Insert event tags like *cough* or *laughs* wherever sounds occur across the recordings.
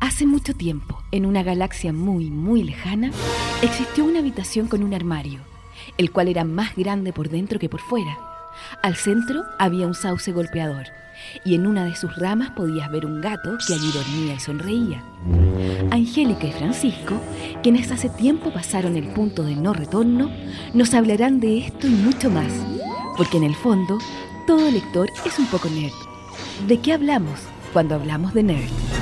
Hace mucho tiempo, en una galaxia muy, muy lejana, existió una habitación con un armario, el cual era más grande por dentro que por fuera. Al centro había un sauce golpeador, y en una de sus ramas podías ver un gato que allí dormía y sonreía. Angélica y Francisco, quienes hace tiempo pasaron el punto de no retorno, nos hablarán de esto y mucho más, porque en el fondo, todo lector es un poco nerd. ¿De qué hablamos cuando hablamos de nerd?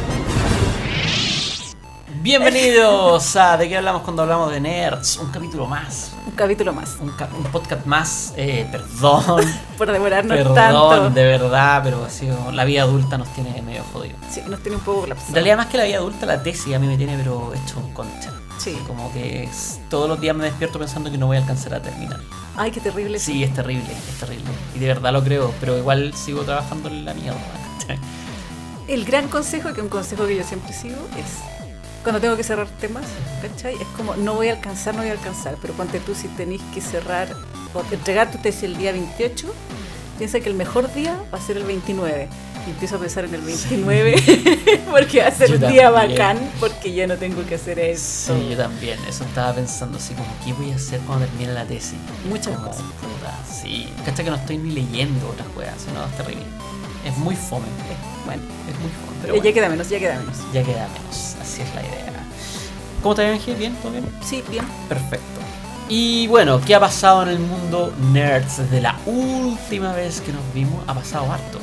Bienvenidos a ¿De qué hablamos cuando hablamos de nerds? Un capítulo más. Un capítulo más. Un, ca- un podcast más. Eh, perdón. *laughs* Por demorarnos perdón, tanto. de verdad, pero ha sido, la vida adulta nos tiene medio jodido. Sí, nos tiene un poco En colapsado. realidad, más que la vida adulta, la tesis a mí me tiene pero hecho un concha. Sí. Como que es- todos los días me despierto pensando que no voy a alcanzar a terminar. Ay, qué terrible. Sí, es terrible, es terrible. Y de verdad lo creo, pero igual sigo trabajando en la mierda. *laughs* El gran consejo, que un consejo que yo siempre sigo, es cuando tengo que cerrar temas, ¿cachai? Es como, no voy a alcanzar, no voy a alcanzar, pero ponte tú si tenéis que cerrar o entregar tu tesis el día 28, piensa que el mejor día va a ser el 29. Y empiezo a pensar en el 29 *laughs* porque va a ser Yo un día también. bacán porque ya no tengo que hacer eso. Sí, yo también. Eso estaba pensando así como, ¿qué voy a hacer cuando termine la tesis? Muchas Como, cosas. puta, sí. Cacha que no estoy ni leyendo otras weas, sino es terrible. Es muy fome. Bueno, Es muy fome. Pero Eh, ya bueno, queda menos, ya queda menos. ya queda menos. Así es la idea. ¿Cómo va, Ángel? ¿Bien? ¿Todo bien? Sí, bien. Perfecto. Y bueno, ¿qué ha pasado en el mundo nerds desde la última vez que nos vimos? Ha pasado harto.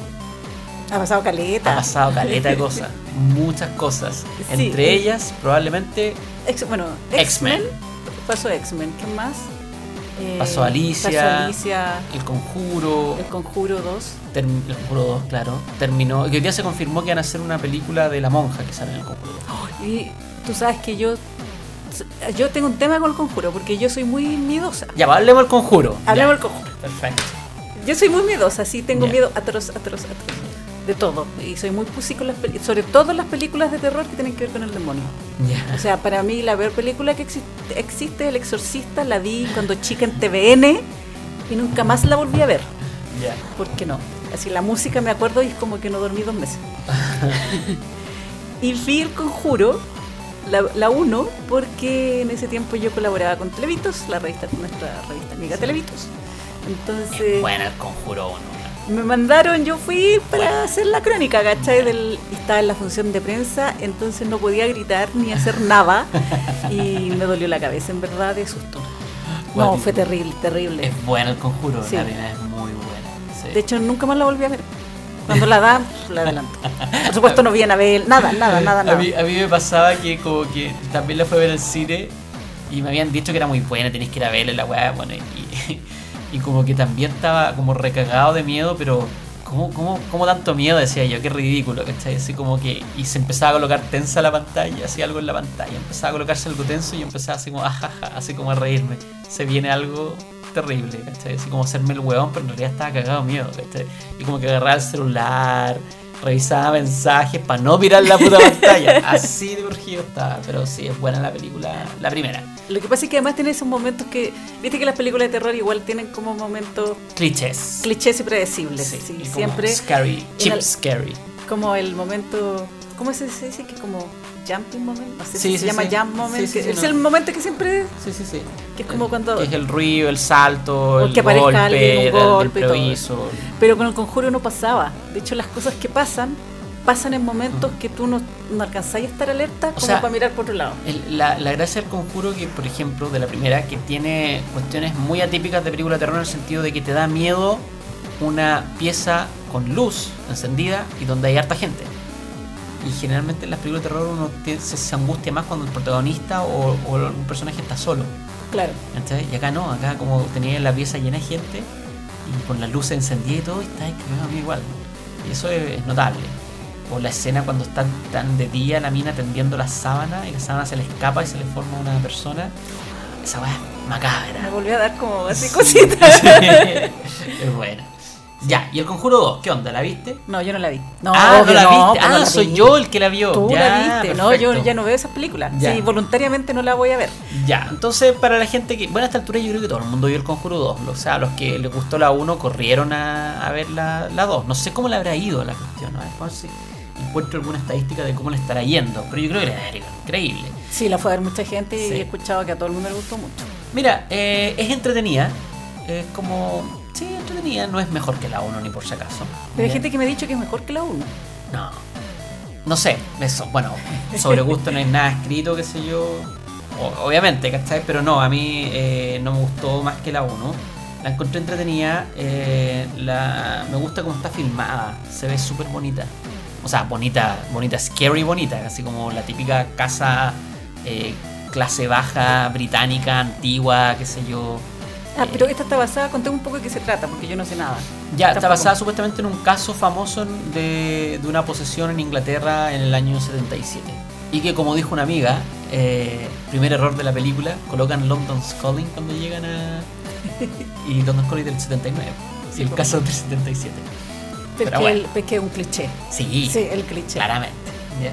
Ha pasado caleta. Ha pasado caleta de *laughs* cosas. Muchas cosas. Sí. Entre ellas, probablemente Ex- bueno, X-Men. X-Men. Pasó X-Men. ¿Qué más? Eh, Pasó Alicia. Pasó Alicia. El Conjuro. El Conjuro 2. Term- el Conjuro 2, claro. Terminó. Que hoy día se confirmó que van a hacer una película de la monja que sale en el Conjuro 2. Y tú sabes que yo. Yo tengo un tema con el Conjuro porque yo soy muy miedosa. Ya, va, hablemos del Conjuro. Hablemos del Conjuro. Perfecto. Yo soy muy miedosa, sí, tengo Ya. miedo atroz, atroz, atroz. De todo. Y soy muy pussy con las películas. Sobre todo las películas de terror que tienen que ver con el demonio. O sea, para mí la peor película que exi- existe, El Exorcista, la vi cuando chica en TVN y nunca más la volví a ver. Ya. ¿Por qué no? Así la música me acuerdo y es como que no dormí dos meses. *laughs* y vi el conjuro, la, la uno, porque en ese tiempo yo colaboraba con Televitos, la revista, nuestra revista amiga Televitos. Entonces Bueno, el Conjuro 1. Me mandaron, yo fui para hacer la crónica, ¿cachai? Del, estaba en la función de prensa, entonces no podía gritar ni hacer nada y me dolió la cabeza, en verdad, de susto. No, fue terrible, terrible. Es bueno el Conjuro. Sí. La primera es muy buena. sí. De hecho, nunca más la volví a ver. Cuando la dan, la adelanto. Por supuesto, no vi a Anabel, nada, nada, nada, A nada. mí, a mí me pasaba que como que también la fue a ver al cine y me habían dicho que era muy buena, tenéis que ir a verla la weá, bueno, y, y como que también estaba como recagado de miedo, pero ¿cómo, cómo, cómo tanto miedo? Decía yo, qué ridículo, ¿cachai? Así como que, y se empezaba a colocar tensa la pantalla, hacía algo en la pantalla, empezaba a colocarse algo tenso y yo empezaba así como, ajaja, así como a reírme. Se viene algo terrible, ¿cachai? Así como hacerme el huevón, pero en realidad estaba cagado de miedo, ¿cachai? Y como que agarraba el celular, revisaba mensajes para no mirar la puta *laughs* pantalla. Así de urgido estaba, pero sí, es buena la película, la primera. Lo que pasa es que además tiene esos momentos que, viste que las películas de terror igual tienen como momentos Clichés. clichés y predecibles. Sí, Sí, y como siempre Scary, cheap el- scary. como el momento, ¿cómo se dice? Que como jumping moment, no sé Sí, si sí, se llama jump moment, que es no. el momento que siempre, Sí, sí, sí. que es como cuando, Que es el ruido, el salto, el que golpe, alguien, un el- golpe y el todo. pero con el conjuro no pasaba. De hecho, las cosas que pasan, pasan en momentos que tú no, no alcanzáis a estar alerta como sea, para mirar por otro lado. El- la, la gracia del conjuro que, por ejemplo, de la primera, que tiene cuestiones muy atípicas de película de terror en el sentido de que te da miedo una pieza con luz encendida y donde hay harta gente. Y generalmente en las películas de terror uno tie- se, se angustia más cuando el protagonista o, o un personaje está solo. Claro. ¿cachai? Y acá no, acá como tenía la pieza llena de gente y con las luces encendidas y todo, y está mí igual. Y eso es, es notable. O la escena cuando están tan de día la mina tendiendo la sábana y la sábana se le escapa y se le forma una persona. Esa weá es macabra. Me volvió a dar como *laughs* así cositas. *laughs* es buena. Ya, y el conjuro 2, ¿qué onda? ¿La viste? No, yo no la vi. No, ah, no la no, viste. pues no ah, la soy vi. yo el que la vio. Tú Ya, la viste, no, yo ya no veo esas películas. Ya. Sí, voluntariamente no la voy a ver. Ya, entonces para la gente que. Bueno, a esta altura yo creo que todo el mundo vio el Conjuro 2. O sea, los que les gustó la 1 corrieron a, a ver la, la 2. No sé cómo le habrá ido la cuestión. ¿no? A ver, ver si- encuentro alguna estadística de cómo le estará yendo, pero yo creo que le era increíble. Sí, la fue a ver mucha gente y he escuchado que a todo el mundo le gustó mucho. Mira, eh, es entretenida, es como... Sí, entretenida, no es mejor que la 1 ni por si acaso. Pero hay gente que me ha dicho que es mejor que la 1. No. No sé, eso, bueno, sobre gusto no hay nada escrito, qué sé yo. O- obviamente, ¿cachai? Pero no, a mí eh, no me gustó más que la 1. La encontré entretenida, eh, la, me gusta cómo está filmada, se ve súper bonita. O sea, bonita, bonita, scary bonita, así como la típica casa eh, clase baja, británica, antigua, qué sé yo. Ah, Eh, pero esta está basada, conté un poco de qué se trata, porque yo no sé nada. ya, está basada supuestamente en un caso famoso de, de una posesión en Inglaterra en el año 77. Y que, como dijo una amiga, eh, primer error de la película, colocan London's Calling cuando llegan a. *laughs* Y London's Calling del 79. Sí, y el caso del 77. Pero, bueno. el- es un cliché. Sí, Sí, el cliché. claramente. ya.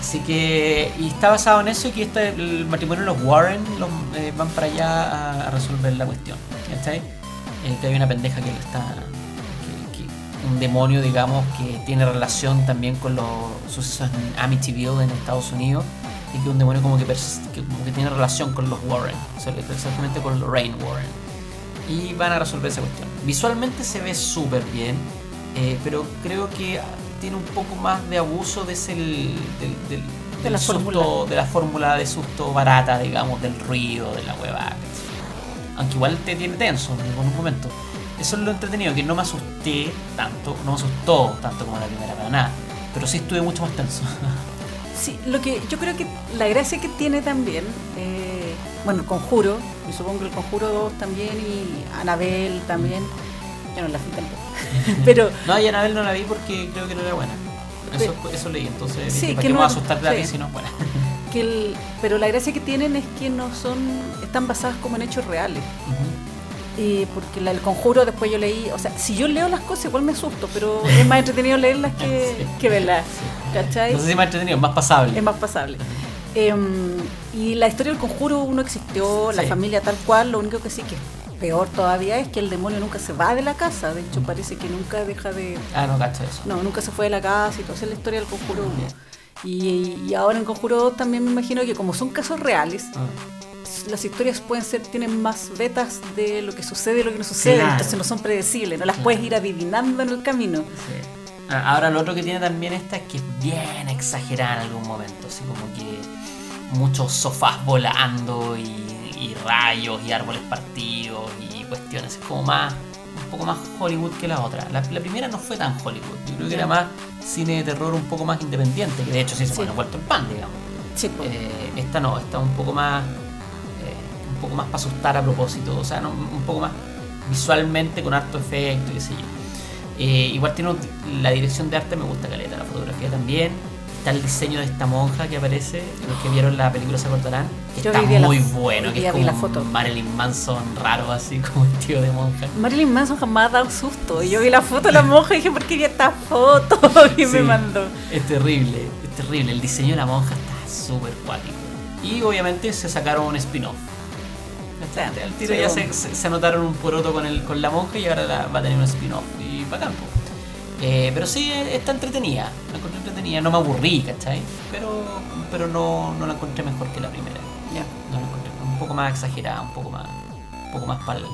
Así que. Y está basado en eso y que este, el matrimonio de los Warren los, eh, van para allá a, a resolver la cuestión. ¿Cachai? Eh, que hay una pendeja que le está. que- que- un demonio, digamos, que tiene relación también con los sucesos en Amityville en Estados Unidos. Y que un demonio como que, que como que tiene relación con los Warren, o sea, exactamente con Lorraine Warren. Y van a resolver esa cuestión. Visualmente se ve súper bien, eh, pero creo que tiene un poco más de abuso de ese, del, del, del- De del la susto, fórmula. de la fórmula de susto barata, digamos, del ruido, de la hueva. Aunque igual te tiene tenso en algunos momentos. Eso es lo entretenido, que no me asusté tanto, no me asustó tanto como la primera para nada. Pero sí estuve mucho más tenso. *laughs* Sí, lo que yo creo que la gracia que tiene también, eh, bueno, el conjuro, y supongo que el conjuro 2 también, y Anabel también, yo no la vi tampoco. *laughs* Pero No, y Anabel no la vi porque creo que no era buena. Eso, eso leí, entonces Sí, dije, ¿para que qué no- me voy a asustar de sí. si no es buena? *laughs* que el, pero la gracia que tienen es que no son, están basadas como en hechos reales. Eh, porque la, el conjuro después yo leí, o sea, si yo leo las cosas igual me asusto, pero es más entretenido leerlas que, *laughs* Sí. que verlas, ¿cachai? No sé si más entretenido, más pasable. es más pasable. Em, y la historia del conjuro uno existió, la familia tal cual, lo único que sí que es peor todavía es que el demonio nunca se va de la casa, de hecho parece que nunca deja de... Ah, no, cacho eso. No, nunca se fue de la casa y todo, esa es la historia del conjuro 1. Y, y ahora en conjuro 2 también me imagino que como son casos reales, Ah. las historias pueden ser, tienen más vetas de lo que sucede y lo que no sucede, Claro. entonces no son predecibles, no las Claro. puedes ir adivinando en el camino. Sí. Ah, Ahora lo otro que tiene también esta es que es bien exagerada en algún momento, así como que muchos sofás volando y, y rayos y árboles partidos y cuestiones, es como más un poco más Hollywood que la otra. La, la primera no fue tan Hollywood, yo creo que era más cine de terror un poco más independiente, que de hecho sí se pone vuelto el pan, digamos. Sí, pues. Eh, esta no, esta un poco más eh, un poco más para asustar a propósito, o sea, no, un poco más visualmente con harto efecto, qué sé yo. Eh, igual tiene la dirección de arte me gusta caleta, la fotografía también. Está el diseño de esta monja que aparece, los que vieron la película se acordarán, que Yo está vi la- muy bueno, que es como la foto. un Marilyn Manson raro así *laughs* como vestido de monja. Marilyn Manson jamás ha dado susto. Y yo vi la foto de la monja y dije, ¿por qué vi esta foto? *laughs* Y me mandó. Es terrible, es terrible. El diseño de la monja está súper cuático. Y obviamente se sacaron un spin-off. Al tiro Sí, ya se, se, anotaron un poroto con, el, con la monja y ahora la- va a tener un spin-off. Y bacán, po. Eh, pero sí, eh, está entretenida. La encontré entretenida. No me aburrí, ¿cachai? Pero, pero no, no la encontré mejor que la primera. Ya. No la encontré un poco más exagerada, un poco más, un poco más para la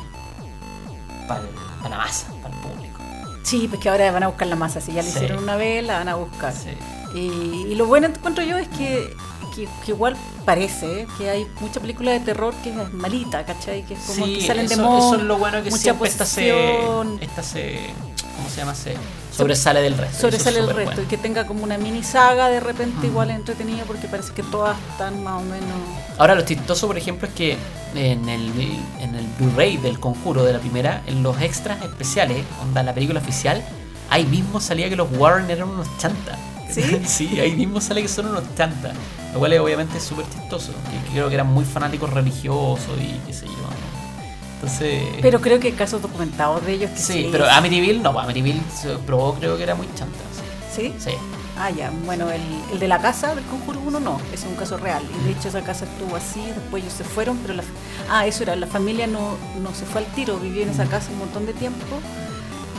masa, para el público. Sí, pues que ahora van a buscar la masa. Si ya le Sí. hicieron una vez, la van a buscar. Sí. Y, y lo bueno encuentro yo es que, que, que igual parece ¿eh? que hay mucha película de terror que es malita, ¿cachai? Que es como Sí, que salen eso, demonios. eso es lo bueno que mucha siempre esta se, esta se, ¿cómo se llama? Se sobresale del resto. sobresale Eso el es resto súper y que tenga como una mini saga de repente igual entretenida porque parece que todas están más o menos bueno. Ahora lo chistoso, por ejemplo, es que en el, en el Blu-ray del conjuro de la primera, en los extras especiales, onda la película oficial, ahí mismo salía que los Warren eran unos chantas. ¿Sí? *laughs* sí, ahí mismo sale que son unos chantas. Lo cual es obviamente súper chistoso. Que, que creo que eran muy fanáticos religiosos y qué sé yo. ¿no? Entonces. pero creo que hay casos documentados de ellos que Sí, sí, pero Amityville no, Amityville se probó creo que era muy chanta. ¿Sí? Sí. Ah, ya. Bueno, el, el de la casa del Conjuro 1 no, ese es un caso real. Y de hecho esa casa estuvo así, después ellos se fueron, pero la... Ah, eso era, la familia no, no se fue al tiro, vivió en esa casa un montón de tiempo.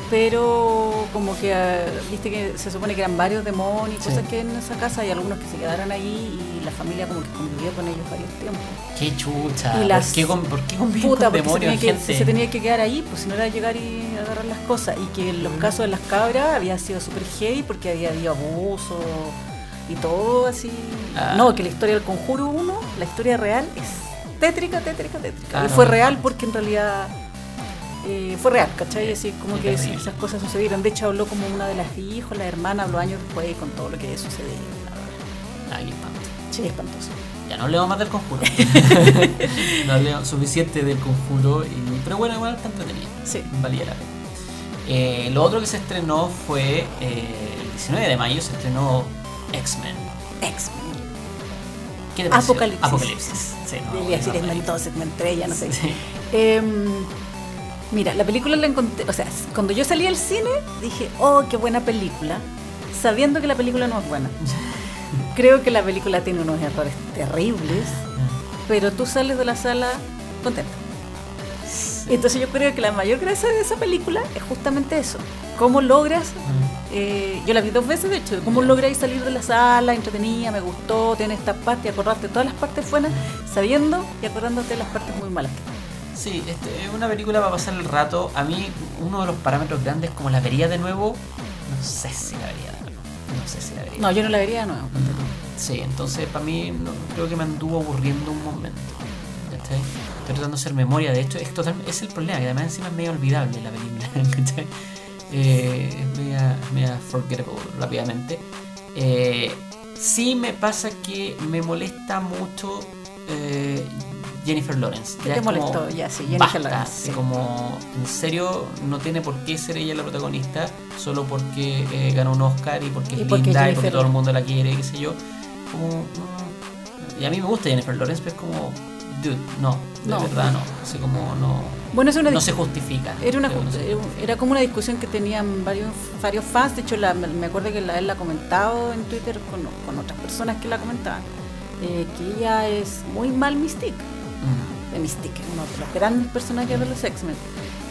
Pero como que ah, viste que se supone que eran varios demonios y Sí. cosas que en esa casa hay algunos que se quedaron ahí y la familia como que convivió con ellos varios tiempos. Qué chucha. Y las- ¿Por qué, con- por qué Puta, con porque se demonios, tenía, que, gente? se tenía que quedar ahí, pues si no era llegar y agarrar las cosas. Y que en los casos de las cabras había sido súper heavy porque había habido abuso y todo así. Ah. No, que la historia del Conjuro 1, la historia real, es tétrica, tétrica, tétrica. Ah, y fue no, real porque en realidad eh, fue real, ¿cachai? Así como que esas cosas sucedieron. De hecho, habló como una de las hijos, la hermana, habló años después con todo lo que sucedió. Ah, qué espanto. Sí, espantoso. Ya no hablemos más del conjuro. *laughs* no hablemos suficiente del conjuro. y- pero bueno, igual está entretenido. Sí. Valía la pena. Eh, lo otro que se estrenó fue eh, el 19 de mayo se estrenó X-Men. X-Men. ¿Qué te? Apocalipsis. Apocalipsis. Sí, no, Debería decir no, no, 2, X-Men 3, ya no sé. Sí. Em, mira, la película la encontré, o sea, cuando yo salí al cine dije, oh, qué buena película, sabiendo que la película no es buena. *laughs* Creo que la película tiene unos errores terribles, pero tú sales de la sala contento. Entonces yo creo que la mayor gracia de esa película es justamente eso. Cómo logras, eh, yo la vi dos veces de hecho, cómo lográis salir de la sala, entretenida, me gustó, tiene esta parte, acordarte de todas las partes buenas, sabiendo y acordándote de las partes muy malas. Sí, este, es una película para pasar el rato. A mí, uno de los parámetros grandes, como la vería de nuevo, no sé si la vería de nuevo. No sé si la vería. No, yo no la vería de nuevo. Sí, entonces para mí no, creo que me anduvo aburriendo un momento. ¿cachai? Estoy tratando de hacer memoria, de hecho es, total, es el problema, que además encima es medio olvidable la película. *laughs* ¿cachai? Eh, es media, media forgettable rápidamente. Eh, sí me pasa que me molesta mucho eh, Jennifer Lawrence. ¿Qué Ya te es como, molestó? Ya, sí, Jennifer basta, Lawrence, así sí. como en serio no tiene por qué ser ella la protagonista solo porque eh, ganó un Oscar y porque es Y porque linda y porque todo el mundo la quiere, qué sé yo. Como, mm, y a mí me gusta Jennifer Lawrence, pero es como, dude, no, de No. verdad no. Así como no, Bueno, es una no se justifica. Era, una, no se era como una discusión que tenían varios, varios fans. De hecho, la- me me acuerdo que la, él la ha comentado en Twitter con, con otras personas que la comentaban. eh, que ella es muy mal Mystique. De Mystique, uno de los grandes personajes de los X-Men.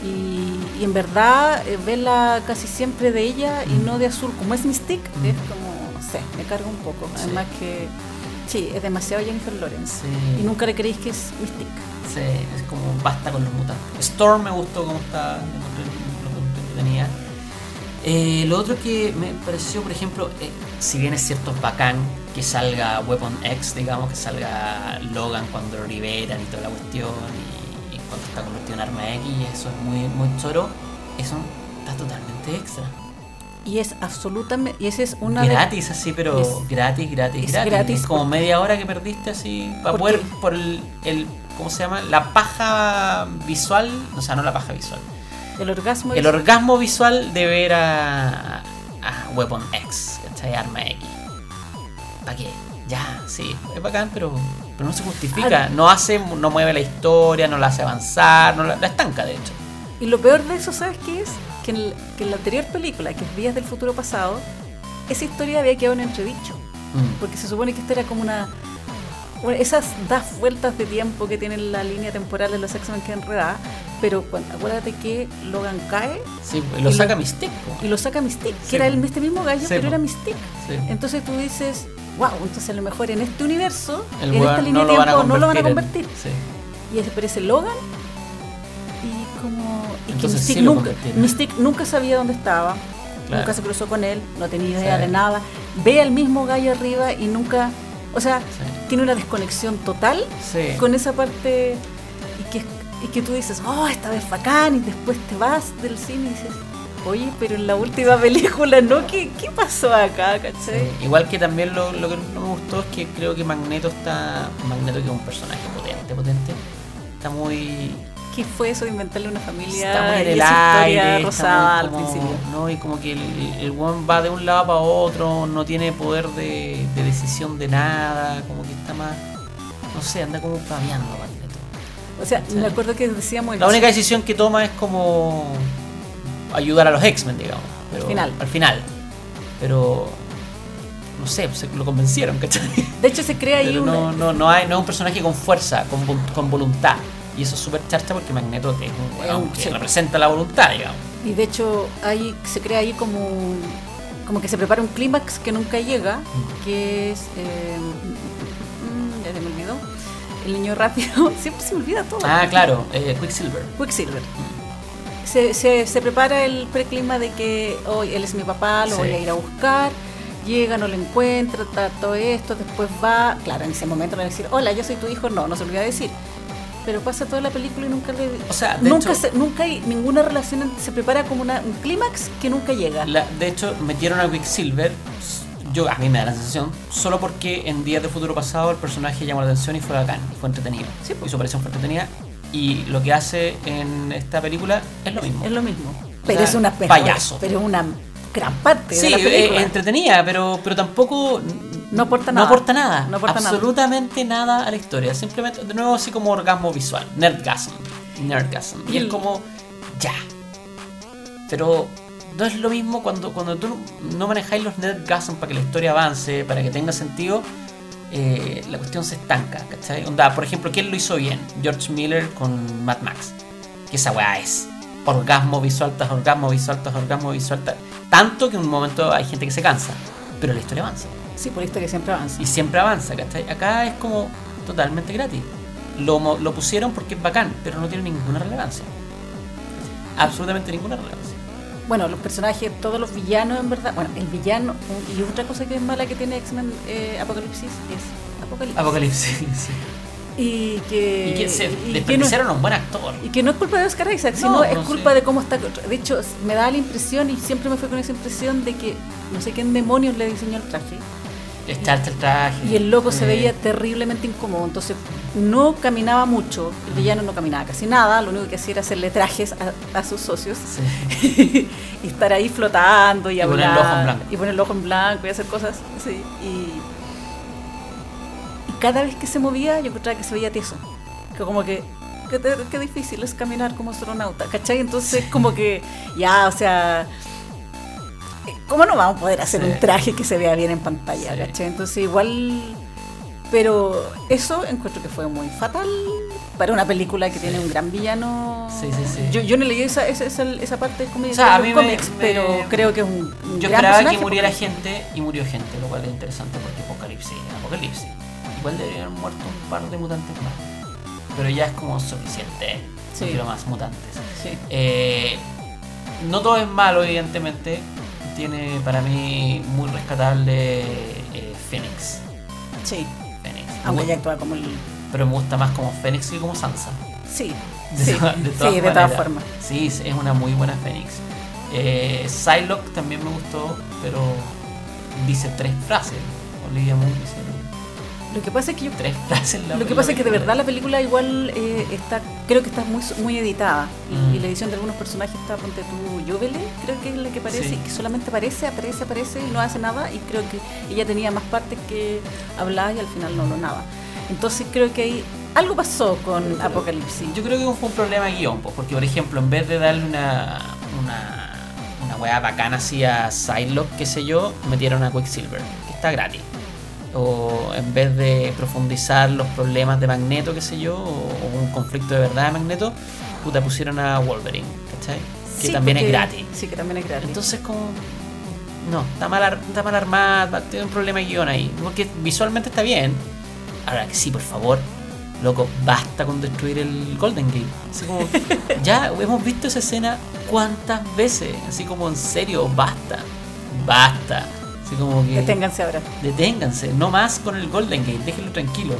Y, y en verdad, eh, verla casi siempre de ella y no de azul, como es Mystique, Mm. es como, no sé, me carga un poco. Sí. Además que, sí, es demasiado Jennifer Lawrence. Sí. Y nunca le creéis que es Mystique. Sí, es como basta con los mutantes. Storm me gustó como está, lo encontré entretenida. Eh, lo otro que me pareció, por ejemplo, eh, si bien es cierto es bacán que salga Weapon X, digamos, que salga Logan cuando lo liberan y toda la cuestión, y, y cuando está convertido en arma X, y eso es muy, muy choro, eso está totalmente extra. Y es absolutamente, y esa es una de- gratis así, pero es- gratis, gratis, es gratis. gratis Es como media hora que perdiste así para ¿Por poder qué? por el, el ¿cómo se llama? La paja visual, o sea, no la paja visual. El orgasmo. El es- orgasmo visual de ver a, a Weapon X, ¿cachai? Arma X. ¿Para qué? Ya, sí, es bacán, pero, pero no se justifica. Ah. No hace, no mueve la historia, no la hace avanzar, no la, la estanca, de hecho. Y lo peor de eso, ¿sabes qué es? Que en, el- que en la anterior película, que es Días del Futuro Pasado, esa historia había quedado en entredicho. Mm. Porque se supone que esta era como una. Bueno, esas das vueltas de tiempo que tiene la línea temporal de los X-Men que enredada. Pero acuérdate que Logan cae Sí, lo saca Mystique. y lo saca Mystique, que Sí, era el, este mismo gallo, Sí, pero era Mystique. Sí. Entonces tú dices, wow, entonces a lo mejor en este universo, El en esta línea no de tiempo, no lo van a convertir en-. Y aparece Logan y como y que Mystique, nunca. Mystique nunca sabía dónde estaba, Claro. nunca se cruzó con él, no tenía idea Sí. de nada. Ve al mismo gallo arriba y nunca, o sea, Sí. tiene una desconexión total Sí. con esa parte y que, y que tú dices, oh, esta vez bacán, y después te vas del cine y dices, oye, pero en la última película, ¿no? ¿Qué, qué pasó acá, cachai? Sí, Igual que también lo, lo que no me gustó es que creo que Magneto está. Magneto que es un personaje potente, potente. Está muy. ¿Qué fue eso de inventarle una familia Está muy en el esa aire. historia está rosada al como- principio? ¿no? Y como que el, el weón va de un lado para otro, no tiene poder de, de decisión de nada, como que está más. No sé, anda como paviando. O sea, Sí. me acuerdo que decíamos... La única decisión que toma es como ayudar a los X-Men, digamos. Pero, Al final. Al final. Pero no sé, se lo convencieron, ¿cachai? De hecho, se crea ahí una... no, no, no, hay, no es un personaje con fuerza, con, con voluntad. Y eso es súper charcha porque Magneto es un weón un- que sí. representa la voluntad, digamos. Y de hecho ahí se crea ahí como como que se prepara un clímax que nunca llega, que es eh, mm, ya se me olvidó. El niño rápido, *laughs* siempre se me olvida todo. Ah, claro, eh, Quicksilver. Quicksilver. Se, se, se prepara el preclima de que hoy él es mi papá, lo Sí. voy a ir a buscar. Llega, no lo encuentra, está todo esto, después va. Claro, en ese momento le va a decir, hola, yo soy tu hijo. No, no se lo voy a decir. Pero pasa toda la película y nunca le. O sea, nunca, hecho- se- nunca hay ninguna relación, se prepara como una- un clímax que nunca llega. La- de hecho, metieron a Quicksilver, yo a mí me da la sensación, solo porque en Días de Futuro Pasado el personaje llamó la atención y fue bacán, y fue entretenido. Sí, pues. y su aparición fue entretenida. Y lo que hace en esta película es lo mismo. Es lo mismo. Pero sea, es una payaso. Pero una gran parte Sí, de la eh, película. entretenida, pero, pero tampoco. No aporta No nada. aporta nada. No aporta nada. absolutamente nada. a la historia. Simplemente, de nuevo, así como orgasmo visual. Nerdgasm. Nerdgasm. Y es Y- como. Ya. Pero no es lo mismo cuando, cuando tú no manejáis los nerdgasm para que la historia avance, para que tenga sentido. eh, la cuestión se estanca, ¿cachai? Onda, por ejemplo, ¿quién lo hizo bien? George Miller con Mad Max. Que esa weá es orgasmo visual tras orgasmo visual tras orgasmo visual. tras- Tanto que en un momento hay gente que se cansa. Pero la historia avanza. Sí, por la historia siempre avanza. Y siempre avanza, ¿cachai? Acá es como totalmente gratis. Lo, lo pusieron porque es bacán, pero no tiene ninguna relevancia. Absolutamente ninguna relevancia. Bueno, los personajes, todos los villanos, en verdad. Bueno, el villano. y otra cosa que es mala que tiene X-Men eh, Apocalipsis es Apocalipsis. Apocalipsis. *laughs* sí. Y que. Y que se y que no- a un buen actor. Y que no es culpa de Oscar Isaac, No, sino es no, culpa de cómo está. De hecho, me da la impresión, y siempre me fue con esa impresión, de que no sé quién demonios le diseñó el traje. Echarte el traje. Y el loco se veía terriblemente incómodo. Entonces, no caminaba mucho. El villano no caminaba casi nada. Lo único que hacía era hacerle trajes a, a sus socios. sí. *laughs* y estar ahí flotando y, Y hablar. poner el ojo en blanco. Y poner el ojo en blanco y hacer cosas. Sí. Y, y cada vez que se movía, yo encontraba que se veía tieso. Que como que. Qué difícil es caminar como astronauta, ¿cachai? Entonces, como que. Ya, o sea. ¿Cómo no vamos a poder hacer Sí. un traje que se vea bien en pantalla, Sí. Entonces, igual. Pero eso encuentro que fue muy fatal para una película que tiene un gran villano. Sí, sí, sí. Yo, yo no leí esa, esa, esa, esa parte como O sea, a de mí los me- cómics, me- pero creo que es un, un Yo gran esperaba que muriera porque- gente y murió gente, lo cual es interesante porque Apocalipsis, Apocalipsis. Igual deberían haber muerto un par de mutantes más. Pero ya es como suficiente. Sí. No quiero más mutantes. Sí. Eh, no todo es malo, evidentemente. Tiene para mí muy rescatable eh, Phoenix. Sí, Phoenix. aunque gu- actúa como el... Pero me gusta más como Phoenix que como Sansa. Sí, *laughs* De, sí, de todas sí, de todas formas. Sí, es una muy buena Phoenix. Eh, Psylocke también me gustó, pero dice tres frases. Olivia Munn dice Lo que pasa es que yo... tres frases. Lo que pasa es que de verdad la película igual eh, está, creo que está muy muy editada y, Mm. y la edición de algunos personajes está, ponte tú, Jovele, creo que es la que aparece, Sí. que solamente aparece, aparece, aparece y no hace nada y creo que ella tenía más partes que hablaba y al final no lo nada. Entonces creo que ahí algo pasó con Apocalipsis. Yo creo que fue un problema guion, pues, porque por ejemplo, en vez de darle una, una, una weá bacana así a Psylocke, qué sé yo, metieron a Quicksilver, que está gratis. O en vez de profundizar los problemas de Magneto, qué sé yo, o, un conflicto de verdad de Magneto, puta pusieron a Wolverine, ¿cachai? Que Sí, también es gratis. Sí, que también es gratis. Entonces como... No, está mal, está mal armada, tiene un problema de guion ahí. Porque visualmente está bien. Ahora que sí, por favor, loco, basta con destruir el Golden Gate. Así como, *laughs* ya hemos visto esa escena cuántas veces. Así como, en serio, basta. Basta. Así como que... Deténganse ahora. Deténganse, no más con el Golden Gate, déjenlo tranquilo.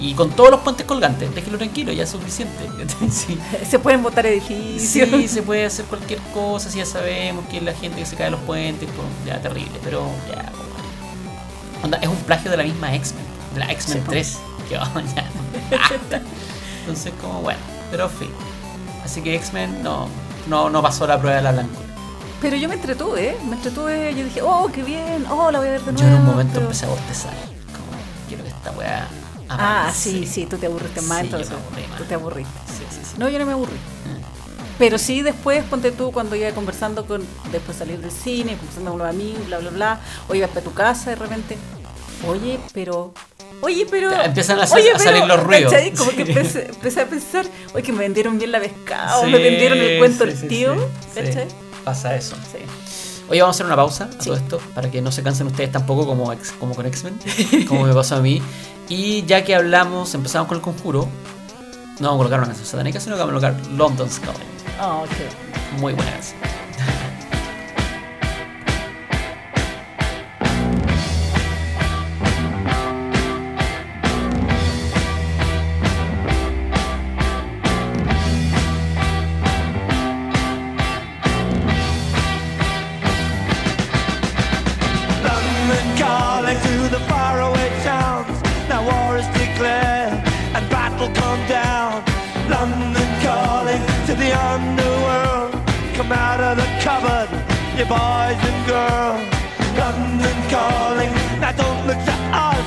Y con todos los puentes colgantes, déjenlo tranquilo, ya es suficiente. *laughs* Se pueden botar edificios. Sí, se puede hacer cualquier cosa, si ya sabemos que la gente que se cae de los puentes, pues, ya terrible, pero ya, Onda, es un plagio de la misma X-Men, de la X-Men Sí, po. 3. Que oh, ya. *laughs* Entonces, como bueno, pero fin. Así que X-Men no, no, no pasó la prueba de la blancura. Pero yo me entretuve, ¿eh? me entretuve, yo dije, oh, qué bien, oh, la voy a ver de nuevo. Yo en un momento pero- empecé a bostezar. Como, quiero que esta weá. Ah, sí, sí, tú te aburriste más Sí, entonces. Tú te aburriste. Sí, sí, sí. No, yo no me aburrí. Pero sí después, ponte tú, cuando iba conversando con, después salir del cine, conversando con los amigos, bla, bla, bla, o ibas para tu casa de repente, oye, pero Oye, pero. Ya, empiezan a hacer- Oye, a salir los ruidos. ¿cachai? Como que empecé, empecé a pensar, oye, que me vendieron bien la pescado, Sí, me vendieron el cuento el tío. ¿Cachai? Pasa eso. Sí. Oye, vamos a hacer una pausa a Sí. todo esto para que no se cansen ustedes tampoco como, ex- como con X-Men, *laughs* como me pasó a mí. Y ya que hablamos, empezamos con el conjuro, no vamos a colocar una canción satánica, sino que vamos a colocar London's Calling. Oh, qué- Muy buena canción. You boys and girls. London calling, now don't look to us.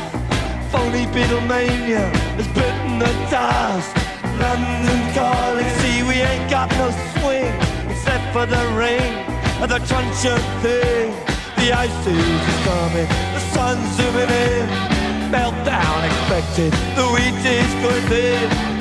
Phony Beatlemania has bitten the dust. London calling, see we ain't got no swing except for the rain and the crunch of thing. The ice is coming, the sun's zooming in. Meltdown expected, the wheat is going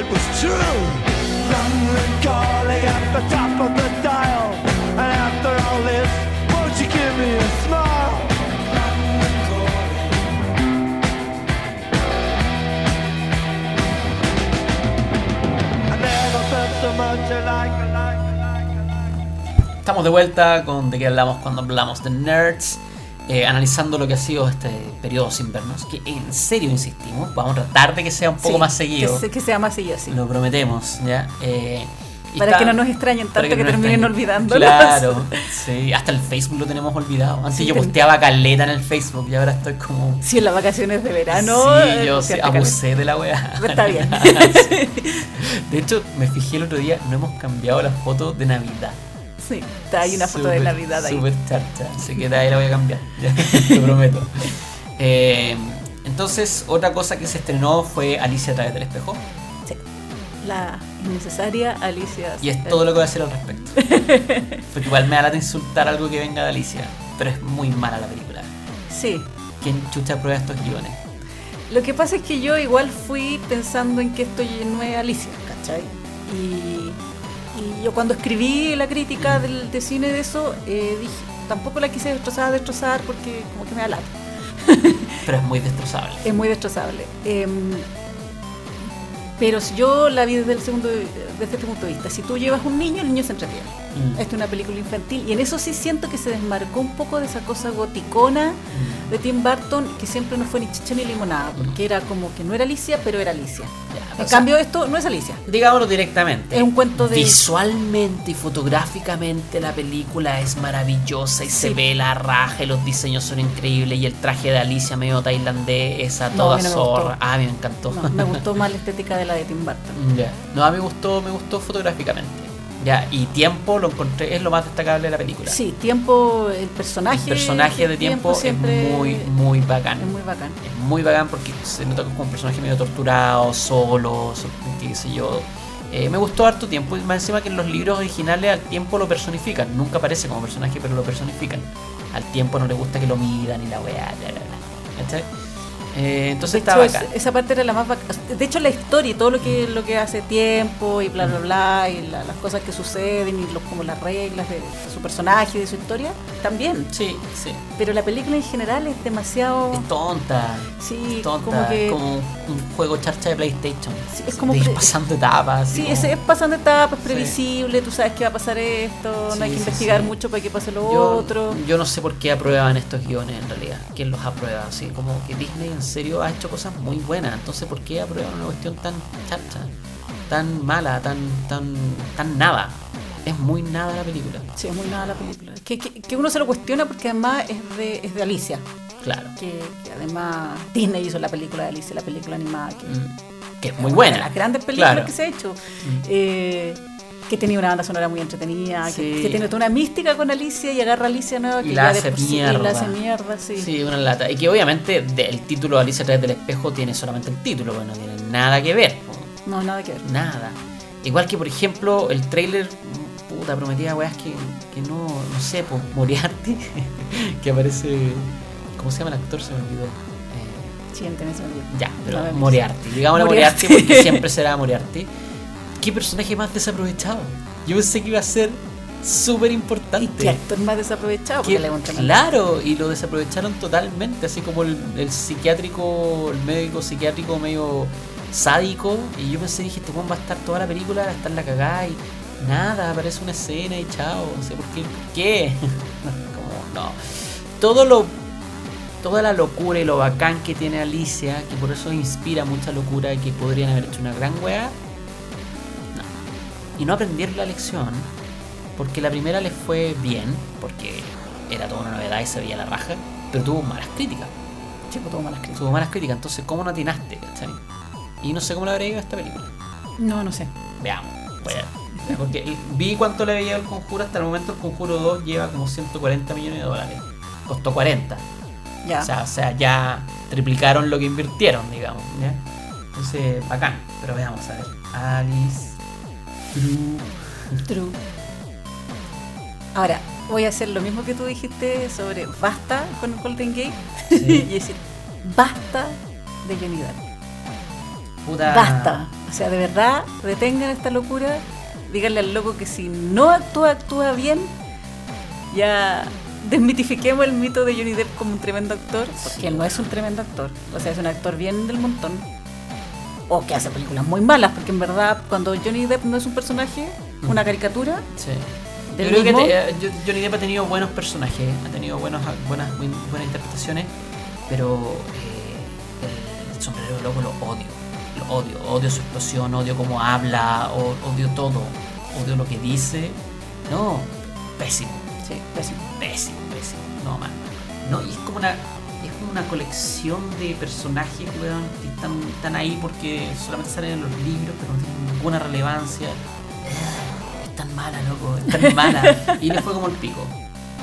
it was true. Estamos de vuelta con de qué hablamos cuando hablamos de nerds, eh, analizando lo que ha sido este periodo sin vernos, que en serio insistimos, vamos a tratar de que sea un poco Sí, más seguido, Que, se- que sea más seguido, sí. lo prometemos, ¿ya? Eh, Para está- que no nos extrañen tanto que, no terminen olvidándolos. Claro, sí, hasta el Facebook lo tenemos olvidado. Antes Sí, yo posteaba caleta en el Facebook y ahora estoy como... Sí, en las vacaciones de verano. sí, eh, yo sí, abusé de la weá. Pero está bien. *laughs* Sí. *laughs* De hecho, me fijé el otro día, no hemos cambiado la foto de Navidad. Sí, está ahí una foto de Navidad ahí. Súper charcha, así que de ahí la voy a cambiar, *laughs* te prometo. Eh, entonces, otra cosa que se estrenó fue Alicia a través del espejo. Sí. La innecesaria Alicia. Y es todo lo que voy a hacer al respecto. *laughs* Porque igual me da lata insultar algo que venga de Alicia, pero es muy mala la película. Sí. ¿Quién chucha prueba estos guiones? Lo que pasa es que yo igual fui pensando en que esto no es Alicia, ¿cachai? Y, y yo cuando escribí la crítica del, de cine de eso, eh, dije, tampoco la quise destrozar, destrozar, porque como que me da lata. *laughs* Pero es muy destrozable. Es muy destrozable. Em, Pero si yo la vi desde el segundo desde este punto de vista. Si tú llevas un niño, el niño se entretiene. Mm. Esta es una película infantil y en eso sí siento que se desmarcó un poco de esa cosa goticona Mm. de Tim Burton que siempre no fue ni chicha ni limonada, porque era como que no era Alicia, pero era Alicia. Ya, En sea, cambio esto no es Alicia. Digámoslo directamente. Es un cuento de- Visualmente y fotográficamente la película es maravillosa y se ve la raja y los diseños son increíbles y el traje de Alicia medio tailandés, toda a mí no zorra. Ah, a mí me encantó. No, me gustó *laughs* más la estética de la de Tim Burton. Mm, Ya. No, a mí me gustó, me gustó fotográficamente. Ya, y tiempo lo encontré, es lo más destacable de la película. Sí, tiempo, el personaje. El personaje de tiempo, es muy, muy bacán. es muy bacán. Es muy bacán porque se nota como un personaje medio torturado, solo, so- qué sé yo. Eh, me gustó harto tiempo y más encima que en los libros originales al tiempo lo personifican. Nunca aparece como personaje, pero lo personifican. Al tiempo no le gusta que lo midan y la weá, bla, bla, bla. ¿Cachai? Eh, entonces De está hecho, esa parte era la más. De hecho, la historia y todo lo que, lo que hace tiempo y bla, bla, bla, y la- las cosas que suceden y los, como las reglas de, de su personaje y de su historia, también. Sí, sí. Pero la película en general es demasiado. Es tonta. Sí, es tonta. como que. como un juego charcha de PlayStation. Sí, es como de ir pasando etapas. Sí, como- es pasando etapas, Sí. previsible, tú sabes que va a pasar esto, Sí, no hay que sí, investigar sí. mucho para que pase lo Yo, otro. yo no sé por qué aprueban estos guiones en realidad. ¿Quién los aprueba? Así como que Disney en serio ha hecho cosas muy buenas. Entonces, ¿por qué aprueban una cuestión tan chacha? Tan mala, tan, tan, tan nada. Es muy nada la película. Sí, es muy nada la película. Que, que, que uno se lo cuestiona porque además es de, es de Alicia. Claro. Que, que además Disney hizo la película de Alicia, la película animada. Que, Mm. Que es muy una buena. de las grandes películas Claro. que se ha hecho. Mm. Eh, que tenía una banda sonora muy entretenida, que- Sí. que, tiene toda una mística con Alicia y agarra a Alicia nueva Y que la ya hace por sí- mierda. la hace mierda, sí. Sí, una lata. Y que obviamente el título de Alicia a través del espejo tiene solamente el título, pues no tiene nada que ver. No, nada que ver. Nada. Igual que, por ejemplo, el trailer, puta, prometía weas que, que no, no sé, pues Moriarty, *laughs* que aparece. ¿Cómo se llama el actor? Se me olvidó. Eh, Siguiente en ese momento. ya, pero Moriarty. Digámosle Moriarty. Moriarty porque *laughs* siempre será Moriarty. ¿Qué personaje más desaprovechado? Yo pensé que iba a ser súper Y importante. qué actor más desaprovechado, porque Que- le claro, y lo desaprovecharon totalmente, así como el, el psiquiátrico, el médico psiquiátrico medio sádico. Y yo pensé, dije, este weón va a estar toda la película, va a estar la cagada y nada, aparece una escena y chao. No sé por qué. ¿por ¿Qué? *laughs* como, no. Todo lo. Toda la locura y lo bacán que tiene Alicia, que por eso inspira mucha locura y que podrían haber hecho una gran wea. Y no aprendieron la lección porque la primera les fue bien, porque era toda una novedad y se veía la raja, pero tuvo malas críticas. Chico, todo malas críticas. Tuvo malas críticas, entonces ¿cómo no atinaste? ¿cachai? Y no sé cómo le habría ido a esta película. No, no sé. Veamos. Pues, porque vi cuánto le había el conjuro, hasta el momento el conjuro 2 lleva como 140 millones de dólares. Costó 40. Ya. O, sea, o sea, ya triplicaron lo que invirtieron, digamos. ¿ya? Entonces, bacán. Pero veamos a ver. Alice. True. True. Ahora, voy a hacer lo mismo que tú dijiste sobre basta con Golden Gate Sí. *laughs* y decir basta de Johnny Depp. Puta. Basta. O sea, de verdad, detengan esta locura. Díganle al loco que si no actúa, actúa bien. Ya desmitifiquemos el mito de Johnny Depp como un tremendo actor, porque Sí. él no es un tremendo actor. O sea, es un actor bien del montón. O que hace películas muy malas, porque en verdad, cuando Johnny Depp no es un personaje, una caricatura, Sí. Yo creo que te- eh, yo- Johnny Depp ha tenido buenos personajes, ha tenido buenos, buenas, buen- buenas interpretaciones, pero eh, el sombrero loco lo odio. Lo odio. Odio su explosión, odio cómo habla, odio todo. Odio lo que dice. No, pésimo, sí, pésimo. pésimo, pésimo. No, man. No, y es como una. Es como una colección de personajes, weón, que están, están ahí porque solamente salen en los libros, pero no tienen ninguna relevancia. Ah, Es tan mala, loco, es tan *laughs* mala. y le fue como el pico.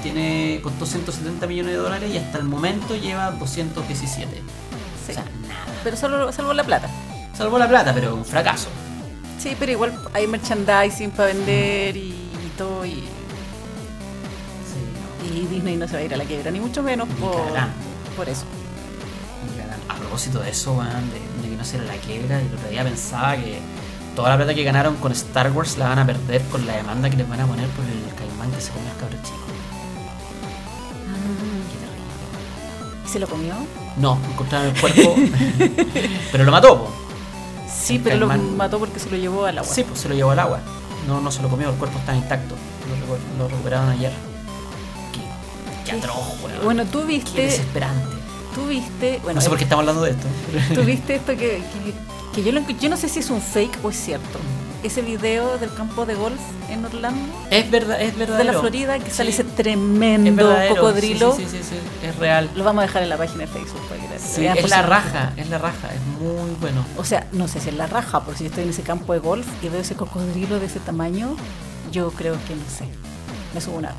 Tiene, costó 170 millones de dólares y hasta el momento lleva 217. Sí. O sea, nada. Pero solo salvo la plata. Salvó la plata, pero un fracaso. Sí, pero igual hay merchandising para vender y, y todo. Y, Sí, y Disney no se va a ir a la quiebra, ni mucho menos Ni por. Por eso. A propósito de eso, weón, de, de que no se era la quiebra, el otro día pensaba que toda la plata que ganaron con Star Wars la van a perder con la demanda que les van a poner por el caimán que se comió el cabro chico. Qué terrible. ¿Y se lo comió? No, encontraron el cuerpo, *laughs* pero lo mató, po. Sí, el pero lo mató porque se lo llevó al agua. Sí, pues se lo llevó al agua. No, no se lo comió, el cuerpo está intacto. Lo recuperaron ayer. Qué, qué Sí. atroz, weón. Bueno, tú Qué viste, desesperante. tú viste, bueno, no sé por qué estamos hablando de esto. tú viste esto que, que, que yo, lo encu- yo no sé si es un fake o es cierto. Ese video del campo de golf en Orlando, Es verdad, es de verdadero. la Florida, que Sí, sale ese es tremendo cocodrilo. Sí, sí, sí, sí, es real. Lo vamos a dejar en la página de Facebook para que la Sí, vean es la raja, es la raja, es muy bueno. O sea, no sé si es la raja, porque si yo estoy en ese campo de golf y veo ese cocodrilo de ese tamaño, yo creo que no sé. Me subo una.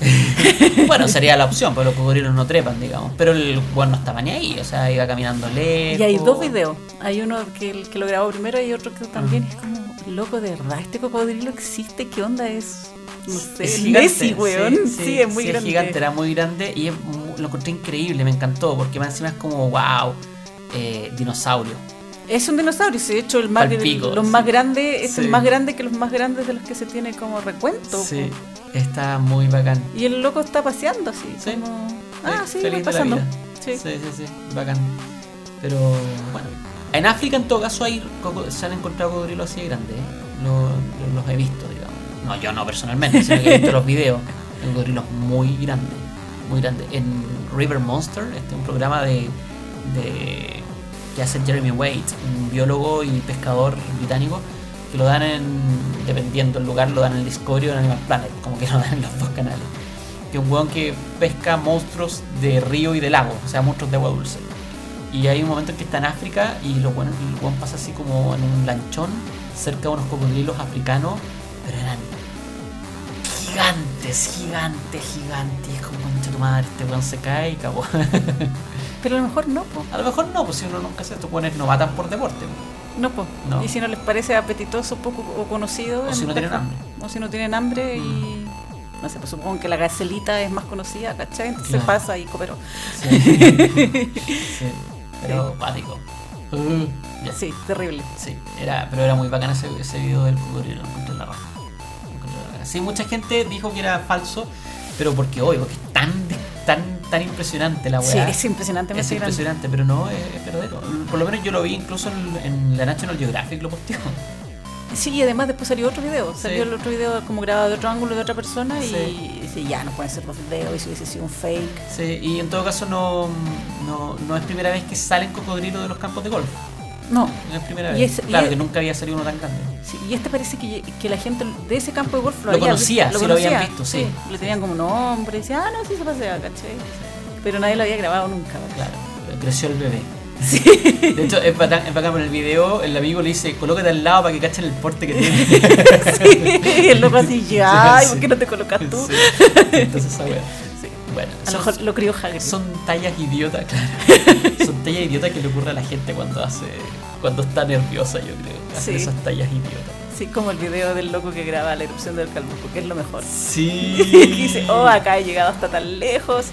*laughs* Bueno, sería la opción, porque los cocodrilos no trepan, digamos. Pero el bueno no estaba ni ahí, o sea, iba caminando lejos. Y hay dos videos. Hay uno que, lo grabó primero y otro que también es como, loco, de verdad, este cocodrilo existe, ¿qué onda es? No sé, Es gigante, Messi, weón. *laughs* Sí, es muy sí, grande. gigante, era muy grande y es lo encontré increíble, me encantó, porque más encima es como, wow, eh, dinosaurio. Es un dinosaurio, de hecho el más, Palpico, los sí. más grandes, es Sí. el más grande que los más grandes de los que se tiene como recuento. Sí, po. está muy bacán. Y el loco está paseando así, Sí. como, ah, sí, la pasando. Sí. sí, sí, sí, bacán. Pero bueno, en África en todo caso hay se han encontrado cocodrilos así de grandes, ¿eh? Lo- lo- los he visto, digamos. No, yo no personalmente, sino que he visto los videos *laughs* de cocodrilos muy grandes, muy grandes. En River Monster, este un programa de, de que hace Jeremy Wade, un biólogo y pescador británico, que lo dan en, dependiendo del lugar, lo dan en Discovery o en Animal Planet, como que *laughs* lo dan en los dos canales. Que es un weón que pesca monstruos de río y de lago, o sea, monstruos de agua dulce. Y hay un momento en que está en África y el weón pasa así como en un lanchón cerca de unos cocodrilos africanos, pero eran gigantes, gigantes, gigantes. Como, tu madre, este weón se cae y acabó. *laughs* Pero a lo mejor no, po. A lo mejor no, pues si uno nunca se weones no matan por deporte. pues. No, po. No. Y si no les parece apetitoso, poco o conocido. O si no tienen hambre. O si no tienen hambre y. Mm. No sé, pues supongo que la gacelita es más conocida, ¿cachai? Entonces Claro. pasa y cooperó. Sí. *laughs* Sí. Pero pático. Uh, ya. Sí, terrible. Sí, era, pero era muy bacán ese, ese video del cocodrilo, lo encontré la raja. Sí, mucha gente dijo que era falso, pero porque hoy, porque es tan, tan, tan impresionante la weá. Sí, es impresionantemente Es grande. impresionante, pero no, es, es verdadero. Por lo menos yo lo vi incluso en, en la National Geographic, lo posteó. Sí, y además después salió otro video. Salió el otro video como grabado de otro ángulo de otra persona Sí. y sí, ya no pueden ser dos videos y si hubiese sido un fake. Sí, y en todo caso no, no, no es primera vez que salen cocodrilos de los campos de golf. No. Es primera Y vez. es- claro, es- que nunca había salido uno tan grande. Sí, y este parece que, que la gente de ese campo de golf lo, Lo había conocía, visto, sí lo habían visto, sí. Le tenían como nombre, y decía, ah, no, sí se pasea, ¿cachai? Pero nadie lo había grabado nunca. ¿verdad? Claro, creció el bebé. *laughs* De hecho, es bacán, es bacán por el video, el amigo le dice, colócate al lado para que cachen el porte que tiene. *laughs* Sí, y el loco así, *laughs* ya, ay, Sí. ¿por qué no te colocas tú? Sí. Entonces esa wea. Sí. Bueno, A lo mejor lo crió Hagrid. son tallas idiotas, claro. Son tallas idiotas que le ocurre a la gente cuando hace, cuando está nerviosa, yo creo. Hacer Sí. esas tallas idiotas. Sí, como el video del loco que graba la erupción del Calbuco, que es lo mejor. Sí. *laughs* que dice, oh, acá he llegado hasta tan lejos.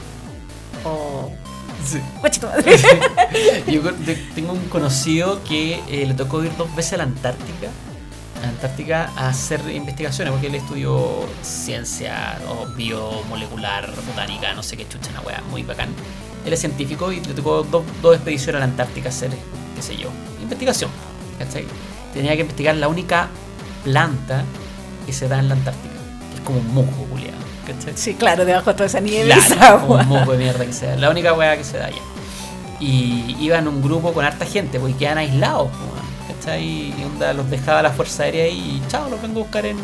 Oh, Sí. *laughs* Yo tengo un conocido que eh, le tocó ir dos veces a la Antártica. A la Antártica a hacer investigaciones, porque él estudió ciencia o biomolecular, botánica, no sé qué chucha, una wea muy bacán. Él es científico y le tocó dos, dos expediciones a la Antártica hacer, qué sé yo, investigación. ¿cachai? Tenía que investigar la única planta que se da en la Antártica, que es como un musgo, culiado. Sí, claro, debajo de toda esa nieve Claro, esa como agua. un moco de mierda que se da. La única weá que se da allá. Y iban un grupo con harta gente, porque quedan aislados, weón, ¿cachai? Y onda los dejaba la Fuerza Aérea y chao, los vengo a buscar en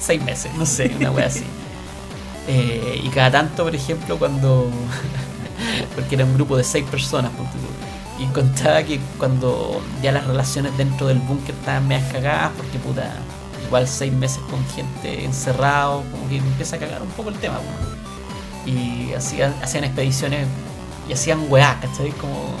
seis meses, no sé, una weá así. *laughs* Eh, y cada tanto, por ejemplo, cuando. Porque era un grupo de seis personas, y contaba que cuando ya las relaciones dentro del búnker estaban medias cagadas, porque puta, igual seis meses con gente encerrado, como que empieza a cagar un poco el tema. Y hacían, hacían expediciones y hacían weá, ¿cachai? Como,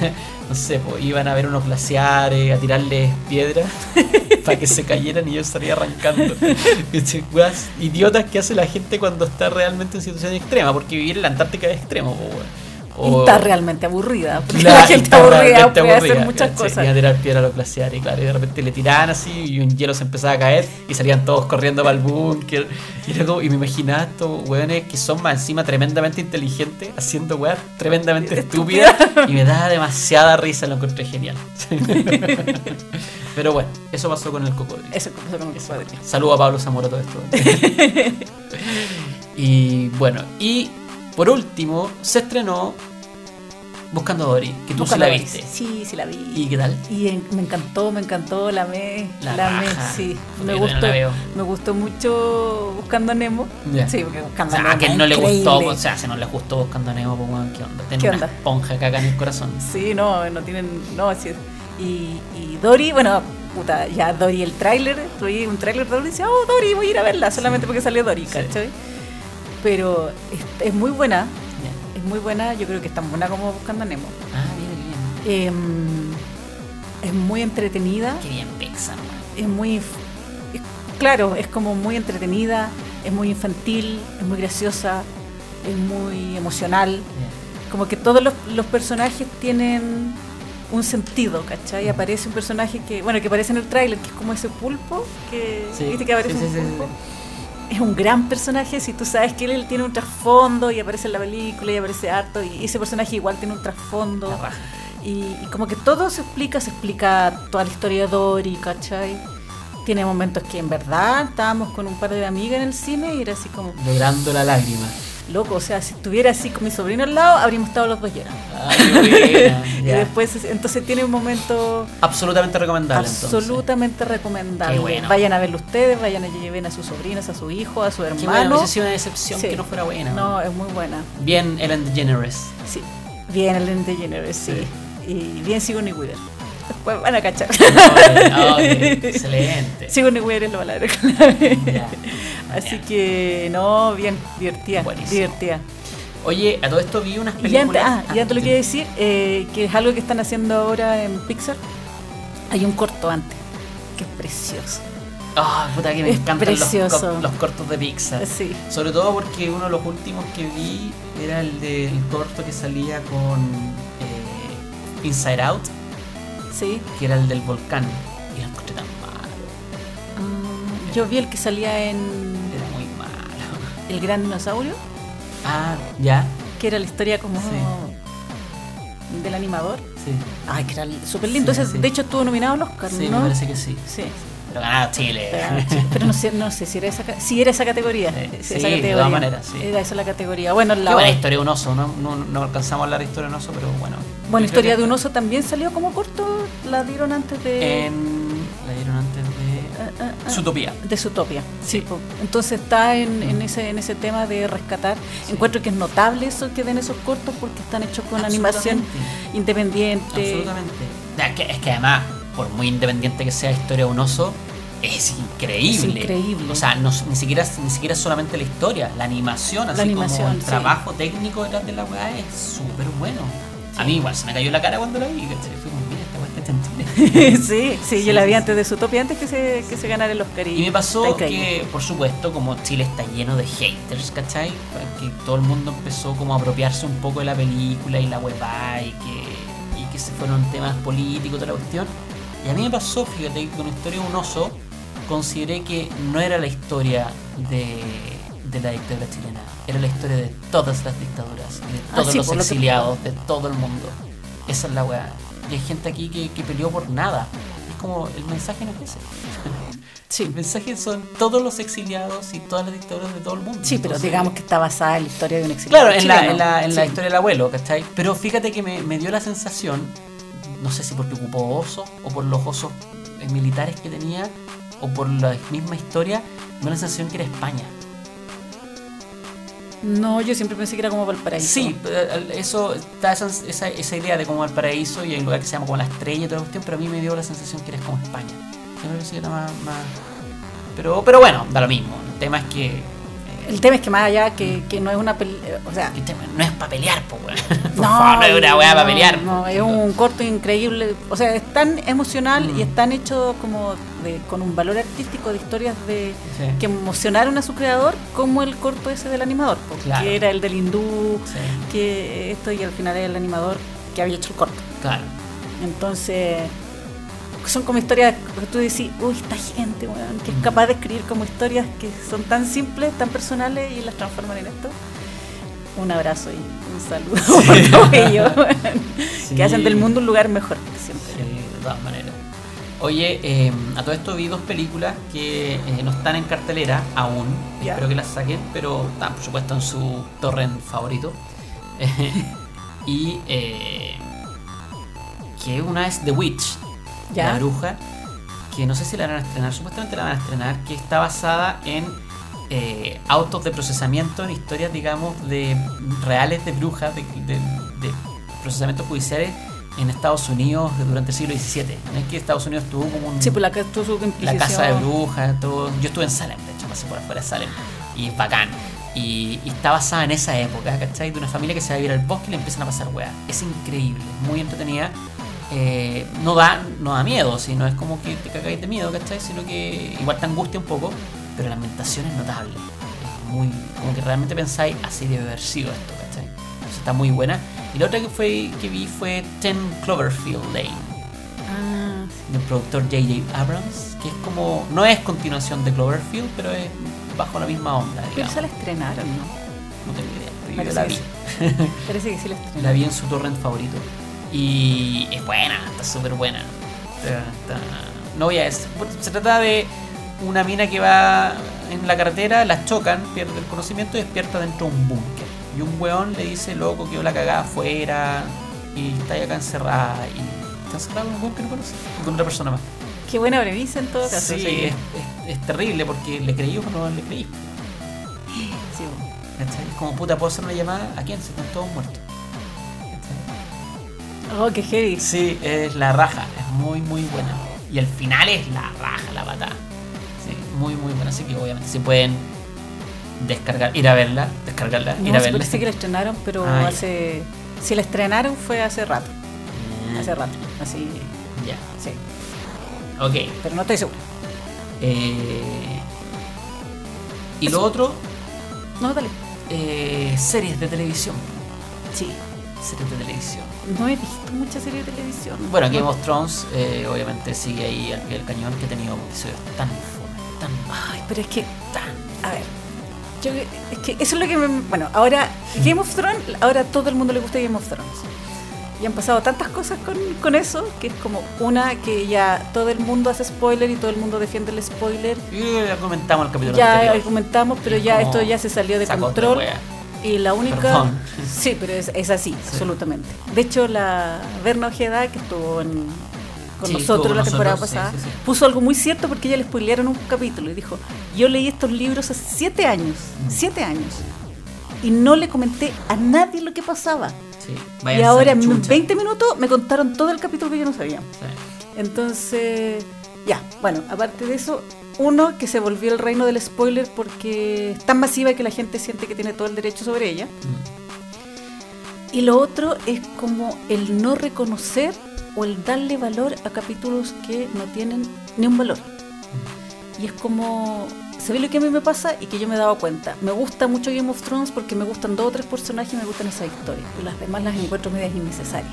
*laughs* no sé, pues iban a ver unos glaciares, a tirarles piedras *laughs* para que se cayeran y yo estaría arrancando. *laughs* Weas idiotas que hace la gente cuando está realmente en situación extrema, porque vivir en la Antártica es extremo, weón. O- está realmente aburrida. porque la gente aburrida puede aburrida, hacer muchas ¿cachai? cosas. Iba a tirar piedra a los glaciares, claro, y de repente le tiraban así y un hielo se empezaba a caer y salían todos corriendo para el búnker. Y, como- y me imaginaba estos weones que son más encima tremendamente inteligentes, haciendo weas tremendamente estúpidas y me daba demasiada risa, lo encontré genial. *laughs* Pero bueno, eso pasó con el cocodrilo. Eso es como con el cocodrilo. Saludo a Pablo Zamora todo esto. *laughs* y bueno, y por último, se estrenó Buscando a Dory, que tú sí la viste. Sí, sí la vi. ¿Y qué tal? Y en- me encantó, me encantó, la amé, La la amé, sí. Me no gustó, la veo. me gustó mucho Buscando a Nemo. Sí, porque O Buscando a sea, Nemo. a quien es no le gustó, increíble. o sea, si no le gustó Buscando a Nemo, pues weón, ¿qué onda? Tiene ¿Qué una onda? esponja caca en el corazón. Sí, no, no tienen, no, así es. Y, y Dory, bueno, puta, ya Dory el tráiler, tuve un tráiler de Dory y decía, oh, Dory, voy a ir a verla, solamente porque salió Dory, Sí. Pero es, es muy buena, es muy buena, yo creo que es tan buena como Buscando a Nemo. Ah, bien, bien. Em, es muy entretenida, Qué bien Pixar, es muy, es- claro, es como muy entretenida, es muy infantil, es muy graciosa, es muy emocional. Como que todos los, los personajes tienen un sentido, ¿cachai? Aparece un personaje que, bueno, que aparece en el tráiler, que es como ese pulpo, que, Sí, ¿viste que aparece sí, un sí, pulpo? Es un gran personaje, si tú sabes que él, tiene un trasfondo y aparece en la película y aparece harto, y ese personaje igual tiene un trasfondo. Y como que todo se explica, se explica toda la historia de Dory, ¿cachai? Tiene momentos que en verdad estábamos con un par de amigas en el cine y era así como, Logrando la lágrima. Loco, o sea, si estuviera así con mi sobrino al lado, habríamos estado los dos llorando. Ay, qué buena. *laughs* Y después, entonces tiene un momento Absolutamente recomendable. entonces. absolutamente recomendable. Qué bueno. Vayan a verlo ustedes, vayan a lleven a sus sobrinos, a su hijo, a su Qué hermano. bueno, hubiese sido una decepción Sí. que no fuera buena. No, es muy buena. Bien Ellen DeGeneres. Sí. Bien Ellen DeGeneres, sí. Y bien Sigourney Weaver. Después van a cachar. *laughs* No, qué excelente. *laughs* Sigourney Weaver es la palabra Ya. Así que, no, bien, divertida. Buenísimo. Divertida. Oye, a todo esto vi unas Y ya, películas. ah, ya te lo quiero decir, eh, que es algo que están haciendo ahora en Pixar. Hay un corto antes, que es precioso. Ah, puta que me Es encantan los, cortos de Pixar. Sí. Sobre todo porque uno de los últimos que vi era el del corto que salía con eh, Inside Out, Sí. que era el del volcán. Y lo encontré tan malo. Mm, yo vi el que salía en. El Gran Dinosaurio, Ah, ya. que era la historia como Sí. del animador. Sí. Ay, que era súper lindo. Sí, Entonces, de hecho, estuvo nominado al Oscar, Sí, ¿no? me parece que sí. Sí. Pero ganaba Chile. Pero, pero no sé, no sé si era esa, si era esa categoría. Sí, esa de categoría. todas maneras, sí. Era esa la categoría. Bueno, la Qué buena historia de un oso, ¿no? No, no alcanzamos a hablar de historia de un oso, pero bueno. Bueno, historia de un oso también salió como corto. La dieron antes de. En, Zootopia. De Zootopia, sí. Entonces está en, en ese en ese tema de rescatar. Encuentro que es notable eso que den esos cortos porque están hechos con animación independiente. Absolutamente. Es que, es que además, por muy independiente que sea historia de un oso, es increíble. Es increíble. O sea, no, ni siquiera ni siquiera solamente la historia, la animación, así animación, como el sí. trabajo técnico detrás de la weá es súper bueno. A mí igual se me cayó la cara cuando la vi, ¿cachai? *laughs* sí, sí, yo la vi antes de Zootopia, antes que se, que se ganara el Oscar. Y me pasó que, por supuesto, como Chile está lleno de haters, ¿cachai? Que todo el mundo empezó como a apropiarse un poco de la película y la huevá y que, y que se fueron temas políticos, toda la cuestión. Y a mí me pasó, fíjate, con la historia de un oso consideré que no era la historia de, de la dictadura chilena, era la historia de todas las dictaduras, y de Ah, todos sí, los lo que- exiliados, de todo el mundo. Esa es la weá. Y hay gente aquí que, que peleó por nada. Es como, el mensaje no es ese. Sí. El mensaje son todos los exiliados y todas las dictaduras de todo el mundo. Sí, pero Entonces, digamos que está basada en la historia de un exiliado. Claro, en la, en la, en la historia del abuelo, ¿cachai? Pero fíjate que me, me dio la sensación, no sé si porque ocupó osos o por los osos militares que tenía o por la misma historia, me dio la sensación que era España. No, yo siempre pensé que era como Valparaíso. Sí, eh, eso da esa, esa, esa idea de como el paraíso y un lugar que se llama como la estrella y toda la cuestión, pero a mí me dio la sensación que era como España. Yo creo que era más, Pero, pero bueno, da lo mismo. El tema es que el tema es que más allá que, que no es una peli- o sea, Este No es para pelear, po, weón. *laughs* Por favor, no es una weá para pelear. No, es un corto increíble. O sea, es tan emocional Mm. y es tan hecho como de- con un valor artístico de historias de Sí. que emocionaron a su creador, como el corto ese del animador, po, Claro. que era el del hindú, Sí, que esto y al final era el animador que había hecho el corto. claro. Entonces, son como historias que tú decís, uy, esta gente, weón, que es capaz de escribir como historias que son tan simples, tan personales y las transforman en esto. Un abrazo y un saludo para *laughs* todos ellos, *laughs* weón, Sí. que hacen del mundo un lugar mejor siempre. Sí, de todas maneras. Oye, eh, a todo esto vi dos películas que eh, no están en cartelera aún. Espero que las saquen, pero están por supuesto en su torrent favorito. *laughs* y eh, que una es The Witch, Ya. la bruja, que no sé si la van a estrenar, supuestamente la van a estrenar, que está basada en eh, autos de procesamiento, en historias, digamos, de reales de brujas, de, de- de procesamientos judiciales en Estados Unidos durante el siglo XVII. No es que Estados Unidos tuvo como un, Sí, pues la la casa de brujas, todo. Yo estuve en Salem, de hecho, pasé por afuera de Salem. Y es bacán. Y, y está basada en esa época, ¿cachai? De una familia que se va a vivir al bosque y le empiezan a pasar weas. Es increíble, muy entretenida. Eh, no, da, no da miedo, sino es como que te cagáis de miedo, ¿cachai? Sino que igual te angustia un poco, pero la ambientación es notable. Es muy, como que realmente pensáis, así debe haber sido esto, ¿cachai? Entonces está muy buena. Y la otra que, fue, que vi fue Ten Cloverfield Lane Ah, del productor J.J. Abrams, que es como, no es continuación de Cloverfield, pero es bajo la misma onda, pero digamos. esa la estrenaron, ¿no? No tengo idea, pero Parece la que vi. sí. *laughs* Parece que sí la estrenaron. La vi en su torrent favorito. Y es buena, está súper buena. Está- está- No voy a decir. Se trata de una mina que va en la carretera, la chocan, pierde el conocimiento y despierta dentro de un búnker. Y un weón le dice, loco, que la cagada afuera y está ahí acá encerrada. Y está encerrada en un búnker, ¿no conoces? Con otra persona más. Qué buena premisa en todo caso. Sí, sí. es, es- es terrible porque le creí o no le creí. Sí. Es como puta, puedo hacer una llamada a quién se están todos muertos. Oh, qué heavy. Sí, es la raja, es muy muy buena. Y el final es la raja, la patada. Sí, muy muy buena. Así que obviamente se pueden descargar, ir a verla, descargarla, ir a verla. parece que la estrenaron, pero hace. Si la estrenaron fue hace rato. Mm, Hace rato. Así. Ya, Sí. ok. Pero no estoy segura. Eh, y lo otro, No, dale. eh, series de televisión. Sí. Series de televisión. No he visto muchas series de televisión. Bueno, Game of Thrones eh, obviamente sigue ahí al pie del cañón que ha tenido episodios tan tan Ay, pero es que. tan A ver. Yo, es que eso es lo que me. Bueno, ahora. Game of Thrones. Ahora a todo el mundo le gusta Game of Thrones. Y han pasado tantas cosas con, con eso que es como una que ya todo el mundo hace spoiler y todo el mundo defiende el spoiler. Que ya comentamos el capítulo Ya anterior. argumentamos, pero ya esto ya se salió de control. Y la única. Perdón. Sí, pero es, es así, absolutamente. De hecho, la Berna Ojeda, que estuvo en- con Sí, nosotros la temporada nosotros, pasada, sí, puso algo muy cierto porque ella le spoilearon un capítulo y dijo: Yo leí estos libros hace siete años, Mm. siete años, y no le comenté a nadie lo que pasaba. Sí, y ahora en chucha. 20 minutos me contaron todo el capítulo que yo no sabía. Entonces, ya, bueno, aparte de eso, uno que se volvió el reino del spoiler porque es tan masiva que la gente siente que tiene todo el derecho sobre ella. Mm. Y lo otro es como el no reconocer o el darle valor a capítulos que no tienen ni un valor. Y es como, se ve lo que a mí me pasa y que yo me he dado cuenta. Me gusta mucho Game of Thrones porque me gustan dos o tres personajes y me gustan esas historias. Y las demás las encuentro medias innecesarias.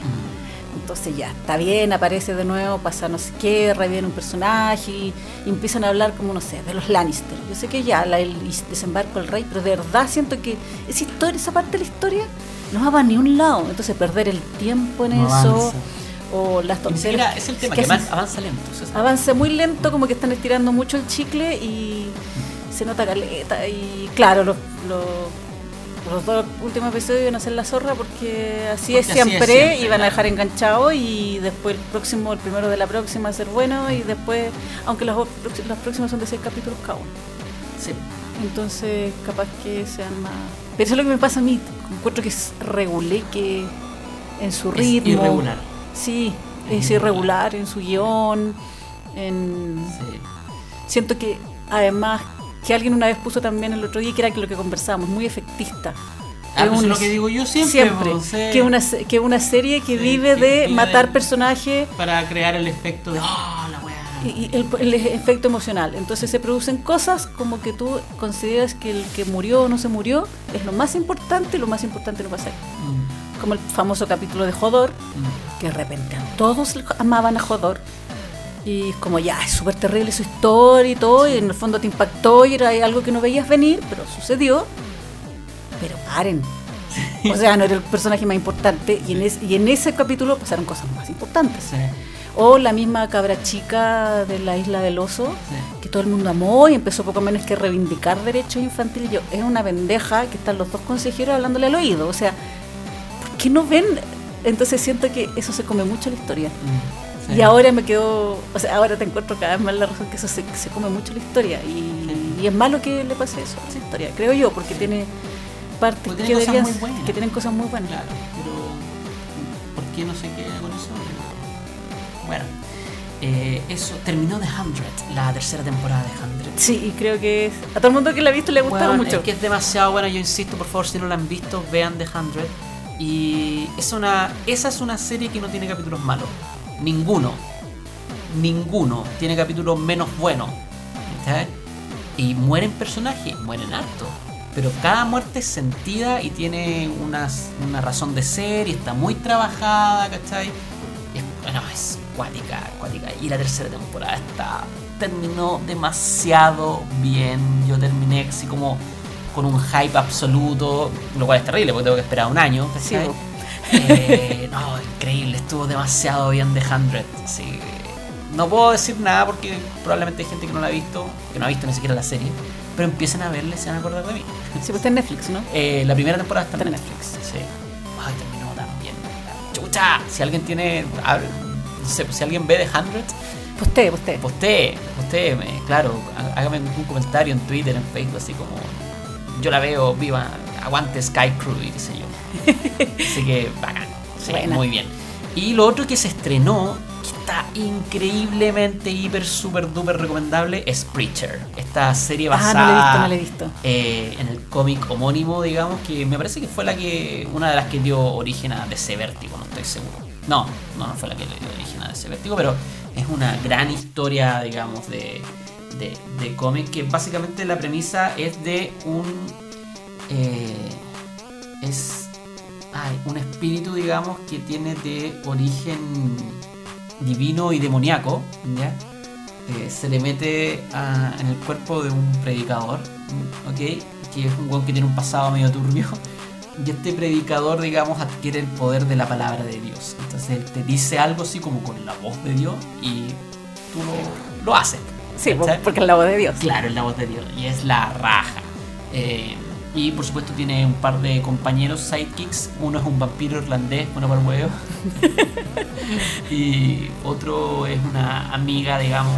Entonces ya, está bien, aparece de nuevo, pasa no sé qué, reviene un personaje y, y empiezan a hablar como, no sé, de los Lannister. Yo sé que ya, la- el desembarco del rey, pero de verdad siento que esa historia, esa parte de la historia no va para ni un lado. Entonces perder el tiempo en No eso, avanza. o las tonterías. es el tema, que que avanza, avanza lento. avanza muy lento, como que están estirando mucho el chicle y se nota caleta. Y claro, los, los, los dos últimos episodios iban a ser la zorra porque así Porque es así es siempre, siempre, y van a dejar enganchado y después el próximo, el primero de la próxima va a ser bueno y después, aunque las, ot- las próximas son de seis capítulos cada uno. Sí. Entonces, capaz que sean más. Pero eso es lo que me pasa a mí. Encuentro que es regulé, que en su Es ritmo. irregular. Sí, Es es irregular en su guion. En... Sí. Siento que además que alguien una vez puso también el otro día, que era lo que conversábamos, muy efectista. Ah, Es pues es lo que digo yo siempre. siempre, pues, sí. que una que una serie que Sí, vive que de vive matar de- personajes Para crear el efecto de. ¡Oh, la y, y el, el efecto emocional. Entonces se producen cosas como que tú consideras que el que murió o no se murió es lo más importante, y lo más importante no pasa. Mm, Como el famoso capítulo de Jodor, mm. que de repente todos amaban a Jodor. Y es como ya, es súper terrible su historia y todo, y en el fondo te impactó y era algo que no veías venir, pero sucedió. Pero paren. O sea, no era el personaje más importante y en, es- y en ese capítulo pasaron cosas más importantes. Sí, O la misma cabra chica de la isla del oso, que todo el mundo amó y empezó poco menos que a reivindicar derechos infantiles. Yo, es una pendeja que están los dos consejeros hablándole al oído. O sea, ¿por qué no ven? Entonces siento que eso se come mucho la historia. Mm, sí. Y ahora me quedo, o sea, ahora te encuentro cada vez más la razón que eso se, se come mucho la historia. Y, y es malo que le pase eso a esa historia, creo yo, porque tiene partes que, tiene muy buenas. que tienen cosas muy buenas. Claro, pero ¿por qué no se queda con eso? Bueno, eh, eso terminó The Hundred, la tercera temporada de Hundred. Sí, y creo que es- a todo el mundo que la ha visto le ha gustado Bueno, mucho. Es que es demasiado buena, yo insisto, por favor, si no la han visto, vean The Hundred. Y es una, esa es una serie que no tiene capítulos malos. Ninguno. Ninguno tiene capítulos menos buenos. Y mueren personajes, mueren harto. Pero cada muerte es sentida y tiene unas- una razón de ser y está muy trabajada, ¿cachai? Es, bueno, es cuática, cuática. Y la tercera temporada está terminó demasiado bien. Yo terminé así como con un hype absoluto, lo cual es terrible porque tengo que esperar un año, Sí. Eh, no, increíble, estuvo demasiado bien The 100. Sí. No puedo decir nada porque probablemente hay gente que no la ha visto, que no ha visto ni siquiera la serie, pero empiecen a verla y se van a acordar de mí. Sí, pues está en Netflix, ¿no? Eh, la primera temporada está en en Netflix. Sí. Ay, terminó tan bien. ¡Chucha! Si alguien tiene. No sé, si alguien ve The 100, Postee, postee. postee, postéeme, claro, há- hágame un comentario en Twitter, en Facebook, así como yo la veo viva, aguante Sky Crew y qué sé yo. *laughs* Así que bacán, sí, Buena. muy bien. Y lo otro que se estrenó, que está increíblemente, hiper, super, duper recomendable, es Preacher. Esta serie Ah, basada no la he visto, no la he visto. eh, en el cómic homónimo, digamos, que me parece que fue la que una de las que dio origen a DC Vértigo, no estoy seguro. No, no, no fue la que le dio origen a DC Vértigo, pero es una gran historia, digamos, de, de, de cómic que básicamente la premisa es de un... eh, es ay, un espíritu, digamos, que tiene de origen divino y demoníaco, ¿ya? Eh, se le mete a- en el cuerpo de un predicador, ¿ok? Que es un weón que tiene un pasado medio turbio. *laughs* Y este predicador, digamos, adquiere el poder de la palabra de Dios. Entonces él te dice algo así como con la voz de Dios y tú lo, lo haces. Sí, porque es la voz de Dios. Claro, es la voz de Dios. Y es la raja. Eh, y por supuesto tiene un par de compañeros sidekicks. Uno es un vampiro irlandés, bueno para el huevo. y otro es una amiga, digamos,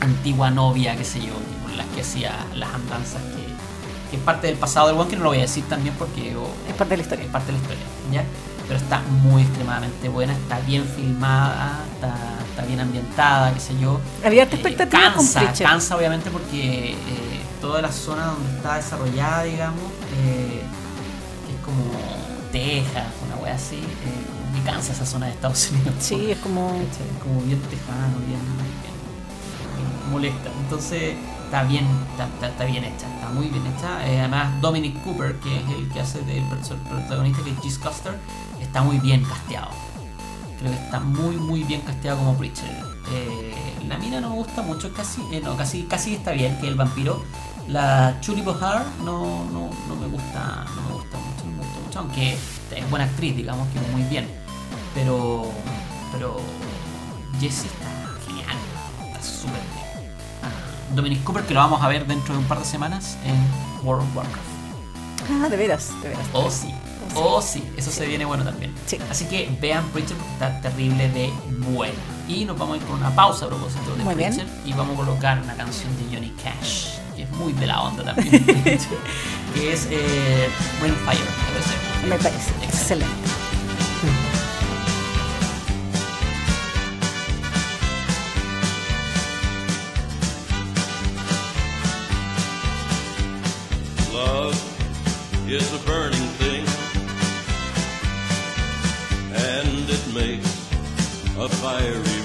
antigua novia, qué sé yo, con las que hacía las andanzas, que, que es parte del pasado del one, que no lo voy a decir también porque oh, Es parte de la es historia. parte de la historia, ¿ya? Pero está muy extremadamente buena, está bien filmada, está, está bien ambientada, qué sé yo. Había Eh, expectativa con cansa, Preacher. cansa obviamente porque eh, toda la zona donde está desarrollada, digamos, eh, que es como Texas, una wea así, eh, me cansa esa zona de Estados *laughs* Unidos. Sí, es como... Es como bien tejano, bien, bien- bien molesta. Entonces está bien, está, está- está bien hecha, está muy bien hecha. Eh, además Dominic Cooper, que es el que hace del protagonista, que es Gis Custer, está muy bien casteado. Creo que está muy muy bien casteado como Preacher. Eh, la mina no me gusta mucho, casi, eh, no, casi, casi está bien, que es el vampiro. La Julie Bohar no, no, no me gusta, no me gusta mucho, no me gusta mucho, aunque es buena actriz, digamos que muy bien. Pero, pero Jessie está genial, está súper bien. Ah, Dominic Cooper, que lo vamos a ver dentro de un par de semanas en World of Warcraft. Ah, de veras, de veras. Oh sí, oh sí, eso se viene bueno también. Sí. Así que vean Preacher porque está terrible de buena. Y nos vamos a ir con una pausa a propósito de Muy bien. Y vamos a colocar una canción de Johnny Cash, muy de la onda también, *laughs* que es eh, Ring Fire, me parece. Me parece, excelente. excelente. is a burning thing, and it makes a fiery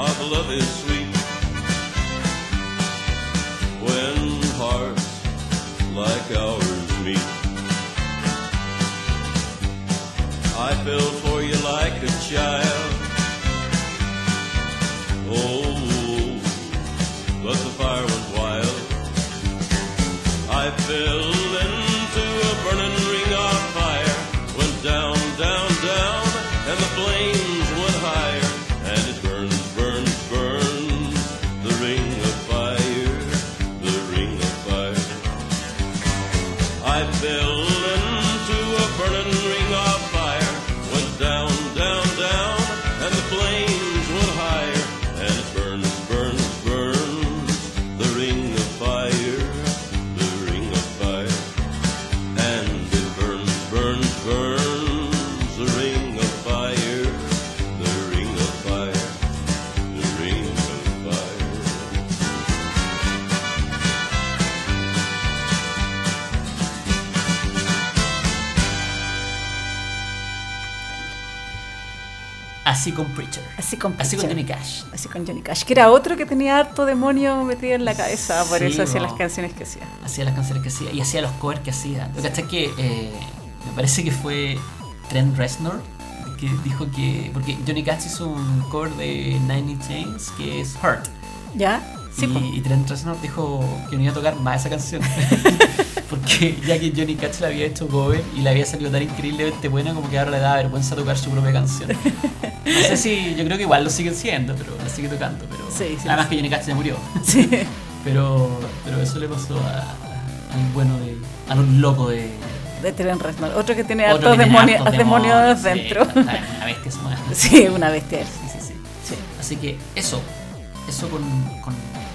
of love is sweet when hearts like ours meet. I fell for you like a child. Oh, con Preacher. Así con Así. Johnny Cash. Así con Johnny Cash, que era otro que tenía harto demonio metido en la cabeza, por Sí, eso hacía no. las canciones que hacía. Hacía las canciones que hacía y hacía los covers que hacía. Lo que es que eh, me parece que fue Trent Reznor que dijo que. Porque Johnny Cash hizo un cover de Nine Inch Nails que es Hurt. ¿Ya? Sí, y, y Trent Reznor dijo que no iba a tocar más esa canción. *laughs* Porque *laughs* ya que Johnny Cash la había hecho cover y le había salido tan increíblemente buena como que ahora le da vergüenza tocar su propia canción. No sé si, yo creo que igual lo siguen siendo, pero la sigue tocando. Pero Sí, sí, además sí. que Johnny Cash se murió. *laughs* Pero, pero eso le pasó a, al bueno de. a un loco de. De Trent Reznor. Otro que tiene otro hartos que tiene demonios, hartos demonios sí, dentro. Una bestia esa mujer. Sí, una bestia. Sí, sí, sí. Sí. Así que eso. Eso con, con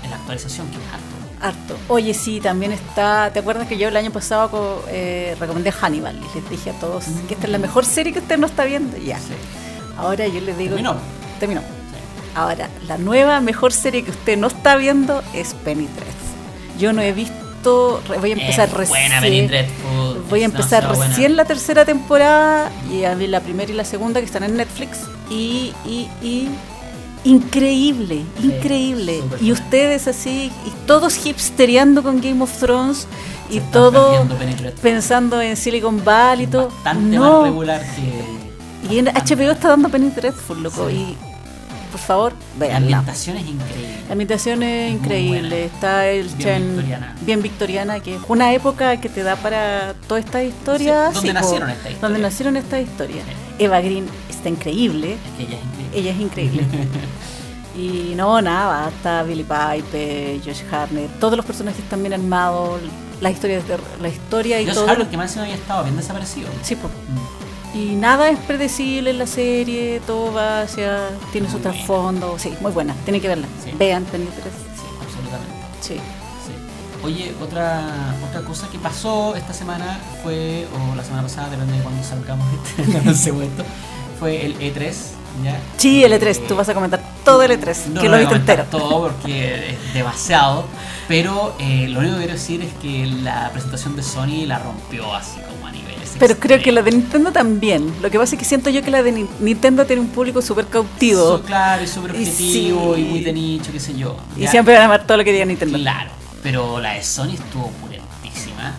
la actualización que es harto. Harto. Oye, sí, también está. ¿Te acuerdas que yo el año pasado eh, recomendé Hannibal? Y les dije a todos que esta es la mejor serie que usted no está viendo. Ya. Sí. Ahora yo les digo. Terminó. Terminó. Ahora, la nueva mejor serie que usted no está viendo es Penny Dreadful. Yo no he visto. Voy a empezar Es recién. buena Penny Dreadful. Voy a empezar buena. recién la tercera temporada y a ver la primera y la segunda que están en Netflix. Y, y, y increíble, increíble. y ustedes así, y todos hipstereando con Game of Thrones y Se están todo perdiendo Penny Dreadful. pensando en Silicon Valley y todo. Bastante no, más regular que. y en HBO está dando Penny Dreadful, loco. Sí. Y por favor, La ambientación es increíble. La ambientación es Es increíble, está el Bien Chen- victoriana. bien victoriana, que es una época que te da para toda esta historia. Sí, donde po, nacieron estas historias. Donde nacieron estas historias. Sí. Eva Green está increíble, Es que ella es increíble. ella es increíble. *laughs* y no, nada, está Billy Piper, Josh Hartnett, todos los personajes están bien armados, la historia, de, la historia y Josh todo. Hartnett, que más encima había estado bien desaparecido. Sí. Mm. Y nada es predecible en la serie, todo va hacia. tiene su Muy buena. trasfondo. Sí, muy buena, tienen que verla. Sí. Vean Penny Dreadful. Sí, absolutamente. Sí. Oye, otra, otra cosa que pasó esta semana fue, o la semana pasada, depende de cuando salgamos este *laughs* no sé cuánto, fue el E3. ¿ya? Sí, el E3, Eh, tú vas a comentar todo el E3, no que lo viste entero. todo porque es demasiado. Pero eh, lo único que quiero decir es que la presentación de Sony la rompió así como a niveles. Pero creo que la de. Nintendo también. Lo que pasa es que siento yo que la de Ni- Nintendo tiene un público súper cautivo. So- claro, y súper Y objetivo sí. y muy de nicho, qué sé yo. Y siempre van a amar todo lo que diga Nintendo. Claro, pero la de Sony estuvo pulentísima.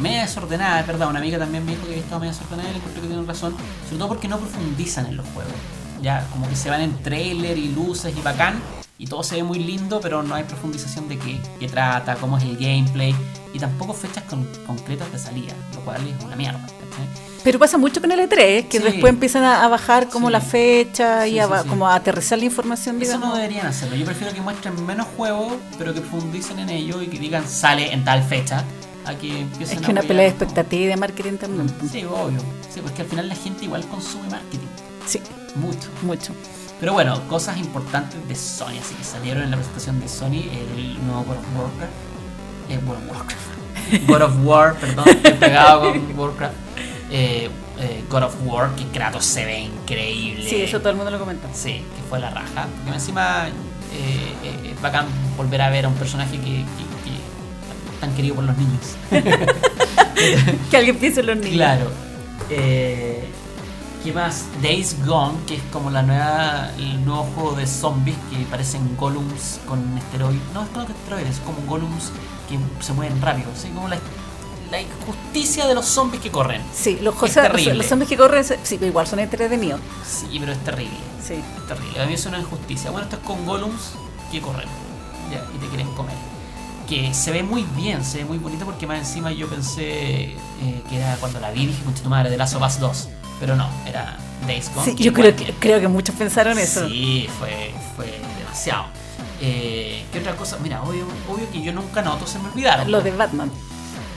Media desordenada, es verdad, una amiga también me dijo que estado media desordenada y le encontré que tienen razón, sobre todo porque no profundizan en los juegos. Ya, como que se van en trailer y luces y bacán, y todo se ve muy lindo, pero no hay profundización de qué, qué trata, cómo es el gameplay, y tampoco fechas con- concretas de salida, lo cual es una mierda. Pero pasa mucho con el E3, que Sí. después empiezan a, a bajar como Sí. la fecha y Sí, a, ba- sí. como a aterrizar la información, Eso digamos. no deberían hacerlo. Yo prefiero que muestren menos juegos, pero que profundicen en ello y que digan sale en tal fecha, a que empiecen Es a que una huear pelea de expectativa y de marketing también. Sí, obvio. Sí, porque al final la gente igual consume marketing. Sí, Mucho. mucho. Pero bueno, cosas importantes de Sony, así que salieron en la presentación de Sony el nuevo God of Warcraft. Eh, World of Warcraft. *laughs* God of War, perdón, estoy pegado con Warcraft. Eh, eh, God of War, que Kratos se ve increíble. Sí, eso todo el mundo lo comenta. Sí, que fue la raja. Porque encima eh, eh, es bacán volver a ver a un personaje que, que- que tan querido por los niños. *laughs* Que alguien piense en los niños. Claro. Eh, ¿Qué más? Days Gone, que es como la nueva, el nuevo juego de zombies que parecen golems con esteroides. No, es con esteroides, es como golems que se mueven rápido. ¿sí? Como la, la injusticia de los zombies que corren. Sí, los, José, los zombies que corren, sí, pero igual son entretenidos. Sí, pero es terrible. Sí. Es terrible. A mí es una injusticia. Bueno, esto es con golems que corren ya, y te quieren comer. Que se ve muy bien, se ve muy bonito porque más encima yo pensé eh, que era cuando la vi, dije, tu madre, de of Us 2. Pero no, era Days Gone. Sí, yo creo que, creo que muchos pensaron eso. Sí, fue, fue demasiado. Eh, ¿Qué otra cosa? Mira, obvio, obvio que yo nunca noto, se me olvidaron. Lo de Batman.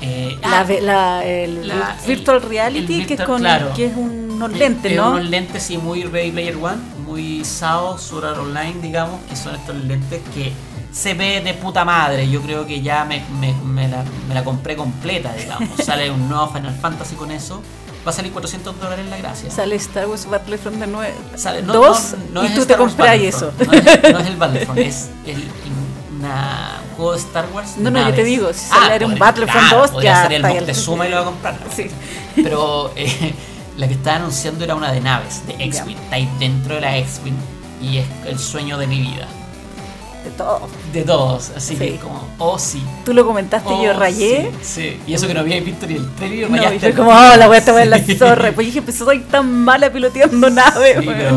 Eh, La, ah, la- el la- virtual el- reality, el que, es con, claro. que es unos lentes, ¿no? Unos lentes, sí, muy Ready Player One, muy SAO, Sword Art Online, digamos, que son estos lentes que se ve de puta madre. Yo creo que ya me, me- me la, me la compré completa, digamos. *laughs* Sale un nuevo Final Fantasy con eso. Va a salir 400 dólares la gracia. Sale Star Wars Battlefront de 9. Sale- no- dos no- no y tú te Star compras eso. No es, el *laughs* Battlefront, es el, una- un juego de Star Wars. No, no, yo te digo, si saliera un podría- Battlefront claro, 2, podría ya ser el Moctezuma y lo va a comprar. *laughs* Sí. Pero eh, la que estaba anunciando era una de naves, de X-Wing. Está ahí dentro de la X-Wing y es el sueño de mi vida. De todo. De todos, así Sí. que como, oh sí. Tú lo comentaste y yo oh, rayé. Sí, sí. Y eso que no había visto ni el trailer. No, rayaste y el- como, oh, la voy a estar en la zorra. Pues dije, pues soy tan mala piloteando naves. Sí, pero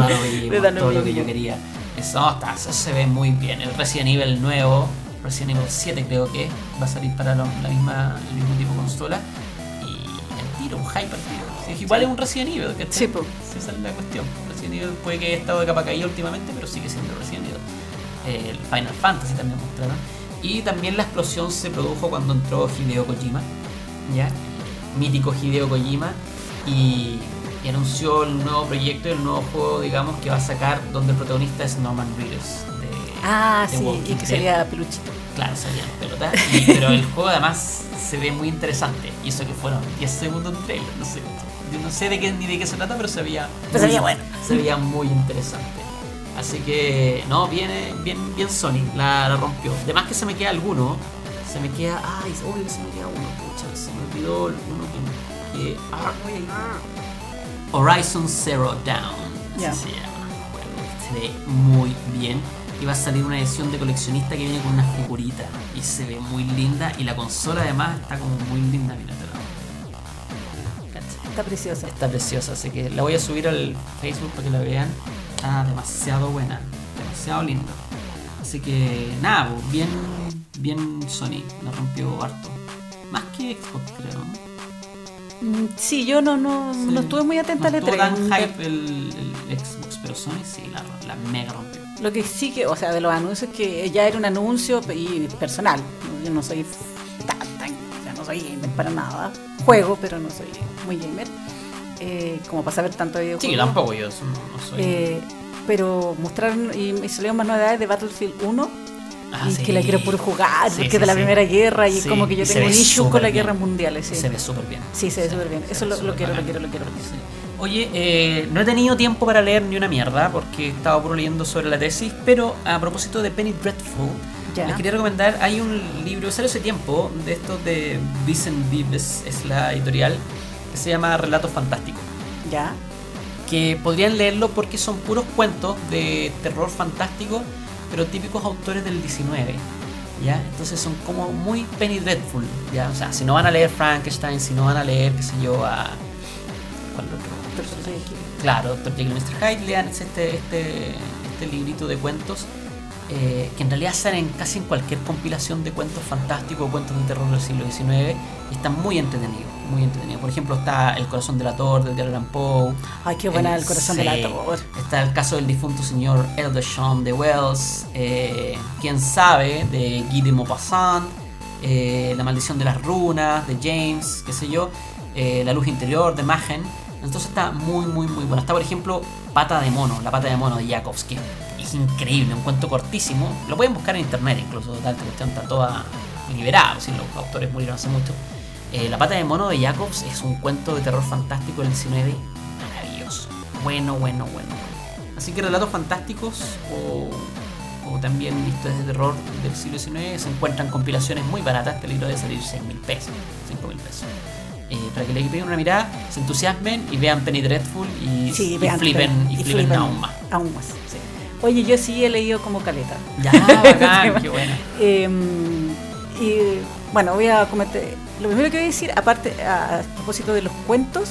Me *laughs* da lo todo lo que yo quería. Eso, no, está, eso se ve muy bien. El Resident Evil nuevo, Resident Evil 7 creo que va a salir para lo- la misma, el mismo tipo de consola. Y el tiro, un hyper tiro. Es igual es un Resident Evil, ¿cachai? Sí. Sí, esa es la cuestión. Resident Evil puede que haya estado de capa caída últimamente, pero sigue siendo Resident Evil. El Final Fantasy también mostraron. Y también la explosión se produjo cuando entró Hideo Kojima, ¿ya? Mítico Hideo Kojima. Y, y anunció el nuevo proyecto, el nuevo juego, digamos, que va a sacar donde el protagonista es Norman Reedus. De, Ah, de sí, Walking y que sería peluchito. Claro, salían pelota. *laughs* Y- pero el juego además se ve muy interesante. Y eso que fueron 10 segundos de trailer, no sé. Yo no sé de qué, ni de qué se trata, pero se veía, Pero se veía bueno. se veía muy interesante. Así que, no, viene bien, bien Sony, la, la rompió. Además que se me queda alguno. Se me queda. Ay, obvio que se me queda uno, pucha. Se me olvidó uno que. que- ah, Horizon Zero Down. así Ya. se llama. Se ve muy bien. Y va a salir una edición de coleccionista que viene con una figurita. Y se ve muy linda. Y la consola además está como muy linda. Mira, te la-. Está preciosa. Está preciosa, así que la voy a subir al Facebook para que la vean. Está demasiado buena, demasiado linda. Así que nada, pues, bien, bien Sony, la rompió harto. Más que Xbox, creo. ¿no? Mm, Sí, yo no, no, Sí. no estuve muy atenta no al estuvo E3. tan hype el, el Xbox, pero Sony sí, la, la mega rompió. Lo que sí que, o sea, de los anuncios que ya era un anuncio y personal. Yo no soy tan, tan, o sea, no soy gamer para nada. Juego, pero no soy muy gamer. Eh, como para saber tanto de videojuegos. Sí, tampoco yo no soy. Eh, pero mostraron y me salieron más novedades de Battlefield 1 Ah, y sí. que la quiero puro jugar Sí, porque sí, de la primera guerra y como que yo y tengo un issue con las guerras mundiales. Se ve súper bien. Sí, se ve súper bien. Eso lo, lo quiero, lo quiero, lo quiero. Sí. Oye, eh, no he tenido tiempo para leer ni una mierda porque he estado puro leyendo sobre la tesis, pero a propósito de Penny Dreadful, les quería recomendar, hay un libro, salió hace tiempo, de estos de Vincent Vives, es la editorial, que se llama Relatos Fantásticos, Ya. que podrían leerlo porque son puros cuentos de terror fantástico, pero típicos autores del 19. ¿ya? Entonces son como muy Penny Dreadful, ¿ya? O sea, si no van a leer Frankenstein, si no van a leer, qué sé yo, a... ¿Cuál otro? Claro, Dr. Jekyll y Mr. Hyde, lean este, este, este librito de cuentos eh, que en realidad salen casi en cualquier compilación de cuentos fantásticos o cuentos de terror del siglo XIX y están muy entretenidos, muy entretenidos. Por ejemplo, está El corazón del ator de Edgar Allan Poe. Ay, qué buena el corazón sí. del ator. Está el caso del difunto señor Eldershon de Wells, eh, Quién sabe, de Guy de Maupassant, eh, La maldición de las runas, de James, qué sé yo, eh, La luz interior, de Machen. Entonces está muy, muy, muy bueno. Está, por ejemplo, Pata de mono, La pata de mono de que es increíble, un cuento cortísimo. Lo pueden buscar en internet, incluso, tal cuestión está toda liberada, si los autores murieron hace mucho. Eh, la pata de mono de Jacobs es un cuento de terror fantástico del 19 maravilloso. Bueno, bueno, bueno. Así que relatos fantásticos o, o también historias de terror del siglo XIX se encuentran compilaciones muy baratas. Este libro debe salir 6 mil pesos, 5 mil pesos. Eh, para que le peguen una mirada, se entusiasmen y vean Penny Dreadful y, Sí, y vean, flipen, y y flipen flipen. aún más. Aún más, sí. Oye, yo sí he leído como caleta. Ya, bacán, *laughs* qué bueno. Eh, y bueno, voy a comentar. Lo primero que voy a decir, aparte, a, a propósito de los cuentos,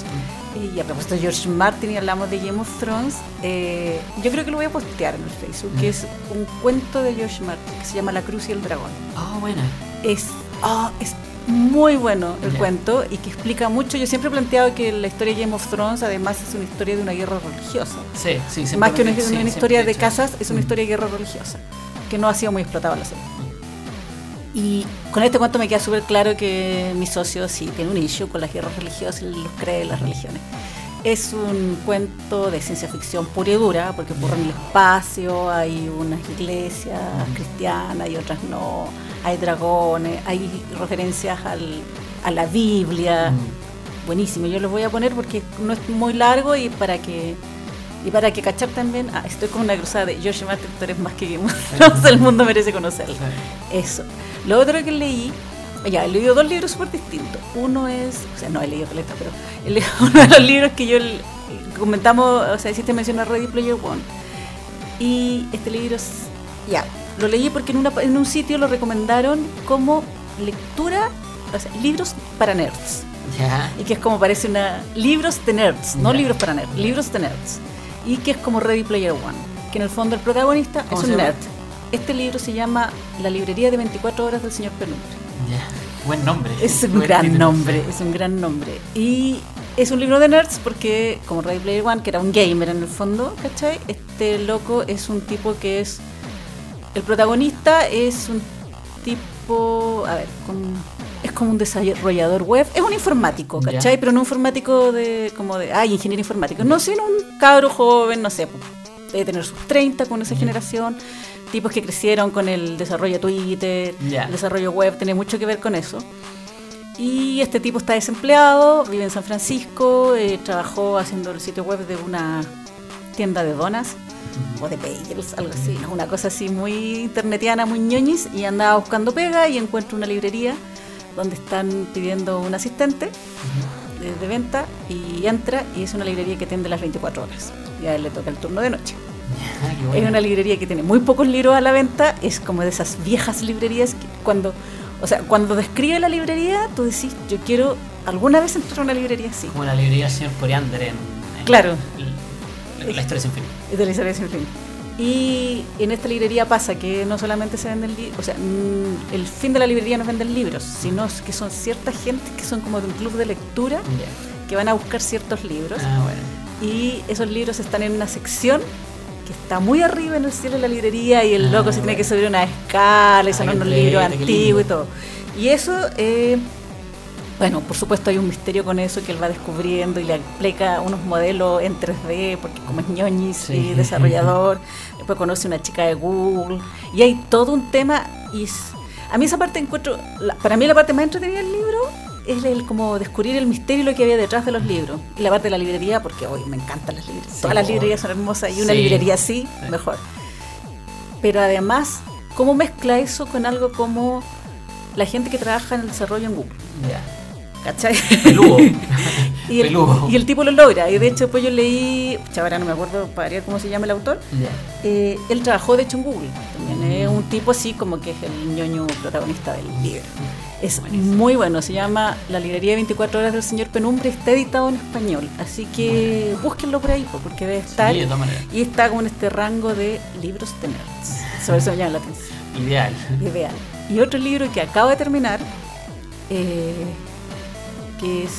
y a propósito de George Martin y hablamos de Game of Thrones, eh, yo creo que lo voy a postear en el Facebook, que es un cuento de George Martin que se llama La Cruz y el Dragón. Oh, buena. Es, ah, es muy bueno el cuento y que explica mucho. Yo siempre he planteado que la historia de Game of Thrones además es una historia de una guerra religiosa. Sí, sí, Más que una, sí, una siempre historia de casas, es una Mm. historia de guerra religiosa, que no ha sido muy explotada la serie. Y con este cuento me queda súper claro que mi socio sí tiene un issue con las guerras religiosas y los cree las religiones. Es un cuento de ciencia ficción pura y dura, porque ocurre en el espacio, hay unas iglesias cristianas y otras no, hay dragones, hay referencias al- a la Biblia. Buenísimo, yo los voy a poner porque no es muy largo y para que y para que cachar también, ah, estoy con una cruzada de George Martin, tú eres más que Game el mundo merece conocerlo. Eso. Lo otro que leí, ya, he leído dos libros súper distintos. Uno es, o sea, no he leído caleta, pero he leído *laughs* uno de los libros que yo comentamos, o sea, hiciste mención a Ready Player One. Y este libro es, ya, lo leí porque en, una, en un sitio lo recomendaron como lectura, o sea, libros para nerds. Ya. Y que es como parece una. Libros de nerds, no libros para nerds, libros de nerds. Y que es como Ready Player One. Que en el fondo el protagonista ¿Cómo es un nerd. Este libro se llama La librería de 24 horas del señor Penumbra. Ya. Buen nombre. Es un Buen gran título. nombre, es un gran nombre. Y es un libro de nerds porque, como Ready Player One, que era un gamer en el fondo, ¿cachai? Este loco es un tipo que es. El protagonista es un tipo. A ver, con- como un desarrollador web. Es un informático. ¿cachai? Pero no un informático de. como de. Ay, ingeniero informático. No, sino un cabro joven, no sé, debe tener sus 30 con esa generación. Tipos que crecieron con el desarrollo de Twitter, Ya. el desarrollo web, tiene mucho que ver con eso. Y este tipo está desempleado, vive en San Francisco, eh, trabajó haciendo el sitio web de una tienda de donas o de bagels, algo así, ¿no? una cosa así muy internetiana, muy ñoñis, y andaba buscando pega y encuentra una librería donde están pidiendo un asistente de, de venta y entra y es una librería que atiende las 24 horas. Y a él le toca el turno de noche. Ah, Es una librería que tiene muy pocos libros a la venta, es como de esas viejas librerías que cuando, o sea, cuando describe la librería, tú decís, yo quiero alguna vez entrar a una librería así. Como la librería del señor Coriander en, en Claro. la historia sin fin. De la historia sin fin. Y en esta librería pasa que no solamente se venden libros, o sea, mm, el fin de la librería no es vender libros, sino que son cierta gente que son como de un club de lectura que van a buscar ciertos libros Ah, bueno. y esos libros están en una sección que está muy arriba en el cielo de la librería y el Ah, loco se tiene que subir una escala y son Ah, unos libros antiguos y todo. Y eso, eh, bueno, por supuesto hay un misterio con eso que él va descubriendo y le aplica unos modelos en 3D, porque como es ñoñis Sí. y desarrollador, *laughs* después conoce una chica de Google y hay todo un tema y a mí esa parte encuentro, la- para mí la parte más entretenida del libro es el como descubrir el misterio y lo que había detrás de los libros. Y la parte de la librería, porque hoy me encantan las librerías. Sí, Todas las librerías son hermosas y una Sí. librería así, Sí. mejor. Pero además, ¿cómo mezcla eso con algo como la gente que trabaja en el desarrollo en Google? ¿Cachai? Peludo. *laughs* Y el, Peludo. y el tipo lo logra. Y de hecho, después yo leí, ahora no me acuerdo para cómo se llama el autor. Ya. eh, él trabajó de hecho en Google. También es un tipo así como que es el ñoño protagonista del libro. Es muy bueno. Se llama La librería de 24 horas del señor Penumbre. Está editado en español. Así que búsquenlo por ahí po, porque debe estar. de todas maneras. y está con este rango de libros de nerds. Sobre eso me llama la atención. Ideal. Ideal. Y otro libro que acabo de terminar, eh, que es,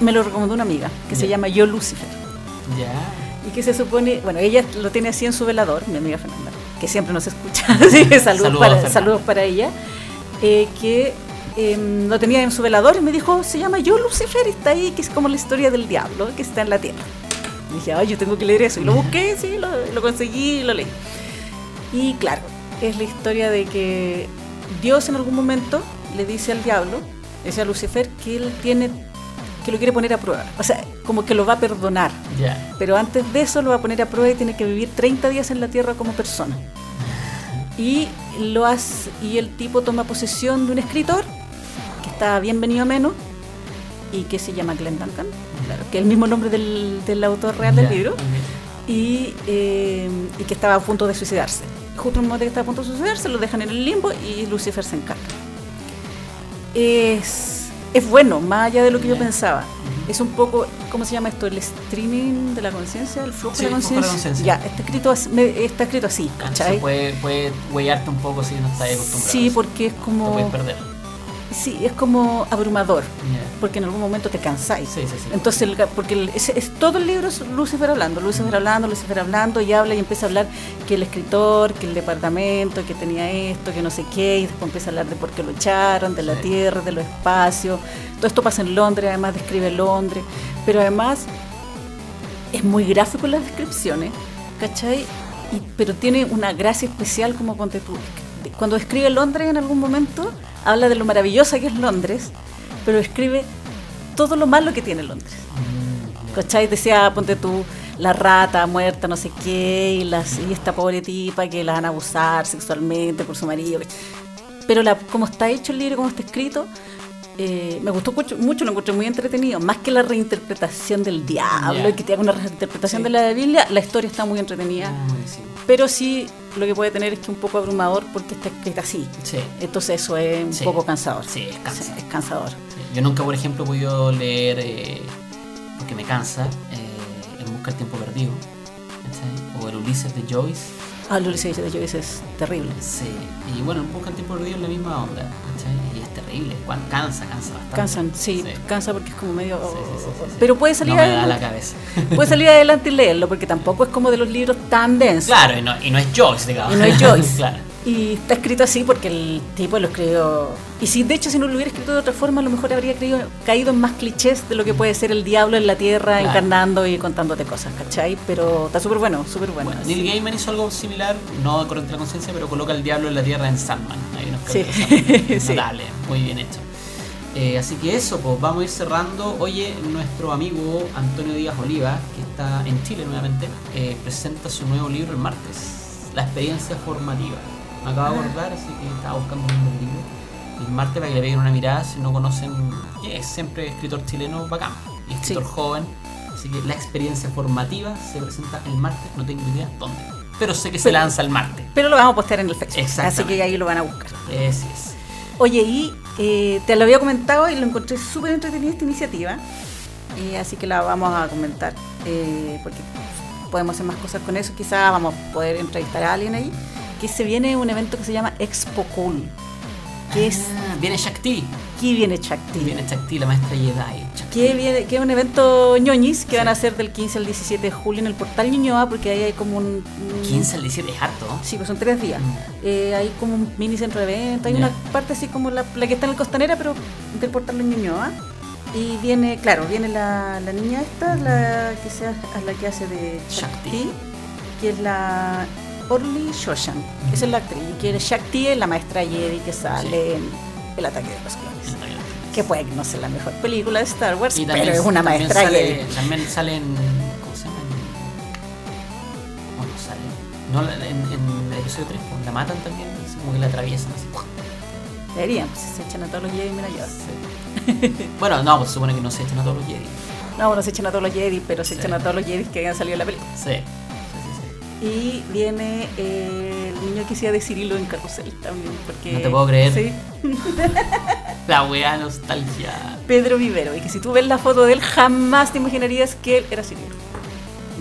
me lo recomendó una amiga, que se llama Yo Lucifer. Ya. Y que se supone, bueno, ella lo tiene así en su velador, mi amiga Fernanda, que siempre nos escucha, así *laughs* que saludos, Saludos, para, Fernanda. saludos para ella, eh, que em, lo tenía en su velador y me dijo, se llama Yo Lucifer y está ahí, que es como la historia del diablo, que está en la tierra. Y dije, ay, yo tengo que leer eso. Y lo busqué, sí, lo, lo conseguí y lo leí. Y claro, es la historia de que Dios en algún momento le dice al diablo, a Lucifer, que él tiene, que lo quiere poner a prueba. O sea, como que lo va a perdonar. Pero antes de eso lo va a poner a prueba y tiene que vivir 30 días en la tierra como persona. Y, lo hace, y el tipo toma posesión de un escritor que está bien venido a menos y que se llama Glenn Duncan, claro, que es el mismo nombre del, del autor real del libro, y, eh, y que estaba a punto de suicidarse. Justo en el momento que está a punto de suicidarse, lo dejan en el limbo y Lucifer se encarga. Es, es bueno, más allá de lo que yo pensaba. Es un poco, ¿cómo se llama esto? El streaming de la conciencia, el flujo Sí, de la conciencia. Ya, está escrito, así- me- está escrito así, ¿cachai? puede, puede huellarte un poco si no estás acostumbrado. Sí, porque es Te como, puedes perder. Sí, es como abrumador, porque en algún momento te cansáis. Sí, sí, sí. Entonces, el porque el- es, es- todo el libro es Lucifer hablando, Lucifer hablando, Lucifer hablando, y habla y empieza a hablar que el escritor, que el departamento, que tenía esto, que no sé qué, y después empieza a hablar de por qué lo echaron, de la tierra, de los espacios. Todo esto pasa en Londres, además describe Londres, pero además es muy gráfico en las descripciones, ¿cachai? Y- pero tiene una gracia especial como ponte tú. Cuando escribe Londres en algún momento, habla de lo maravillosa que es Londres, pero escribe todo lo malo que tiene Londres. ¿Cachai? Decía, ponte tú, la rata muerta, no sé qué, y, las, y esta pobre tipa que la van a abusar sexualmente por su marido. Pero como está hecho el libro, como está escrito, eh, me gustó mucho, mucho, lo encontré muy entretenido. Más que la reinterpretación del diablo Ya. y que te haga una reinterpretación Sí. de la Biblia, la historia está muy entretenida. Ah. Pero sí, lo que puede tener es que un poco abrumador porque está escrita así. Sí. Entonces eso es un Sí. poco cansador. Sí, es cansador. Sí, es cansador. Sí. Yo nunca, por ejemplo, he podido leer, eh, porque me cansa, eh, En Busca del Tiempo Perdido, ¿cachai? o El Ulises de Joyce. Ah, lo dice de Joyce es terrible. Sí. Y bueno, En Busca del Tiempo Perdido es la misma onda, ¿cachai? Y cansa, cansa bastante. Cansan, sí, cansa porque es como medio... Sí, sí, sí, sí, sí. Pero puede salir, No me da la adelante, cabeza. *laughs* puede salir adelante y leerlo porque tampoco es como de los libros tan densos. claro, y no, y no es Joyce, digamos. Y no es *laughs* Joyce. claro. Y está escrito así porque el tipo lo escribió. Y si de hecho si no lo hubiera escrito de otra forma, a lo mejor habría creído- caído en más clichés de lo que puede ser el diablo en la tierra Claro. encarnando y contándote cosas, ¿cachai? Pero está súper bueno, súper bueno. Neil Gaiman hizo algo similar, no corriente la conciencia, pero coloca al diablo en la tierra en Sandman. Hay unos Sí. capítulos *laughs* Sí. Notable, muy bien hecho. Eh, así que eso, pues vamos a ir cerrando. Oye, nuestro amigo Antonio Díaz Oliva, que está en Chile nuevamente, eh, presenta su nuevo libro el martes, La experiencia formativa. Me acabo de acordar, así que estaba buscando un libro. El martes para que le peguen una mirada si no conocen, que es siempre escritor chileno bacán, y escritor Sí. joven. Así que la experiencia formativa se presenta el martes, no tengo idea dónde. Pero sé que se Pero- lanza el martes. Pero lo vamos a postear en el Facebook. Así que ahí lo van a buscar. Así es. Oye, y eh, te lo había comentado y lo encontré súper entretenida esta iniciativa. Y así que la vamos a comentar. eh, porque podemos hacer más cosas con eso. Quizás vamos a poder entrevistar a alguien ahí. Que se viene un evento que se llama Expo Cool. Que es. Ah, viene Shakti. Aquí viene Chakti. Viene Shakti, la maestra Jedi. Shakti. Que, viene, que es un evento ñoñis que Sí. van a hacer del 15 al 17 de julio en el portal Ñuñoa, porque ahí hay como un. un- 15 al 17 es harto. Sí, pues son tres días. Mm. Eh, hay como un mini centro de venta, hay una parte así como la, la que está en el Costanera, pero del portal de Ñuñoa. Y viene, claro, viene la, la niña esta, la que, sea, la que hace de Shakti. Shakti, que es la Orly Shoshan. Esa es la actriz. Y que Shakti es la maestra Jedi que sale en El ataque de los clones. Que puede que no sea la mejor película de Star Wars, Y pero es una también maestra sale, Jedi. También sale en. ¿Cómo se llama? En- ¿Cómo sale? No, en, en el episodio 3, pues, la matan también, así como que la atraviesan así. Deberían, pues se echan a todos los Jedi, mira yo. Bueno, no, pues se supone que no se echan a todos los Jedi. No, bueno, se echan a todos los Jedi, pero se Sí. echan a todos los Jedi que hayan salido en la película. Sí. Y viene eh, el niño que hacía de Cirilo en Carrusel también. Porque, No te puedo creer. Sí, *laughs* La wea nostalgia. Pedro Vivero. Y que si tú ves la foto de él, jamás te imaginarías que él era Cirilo.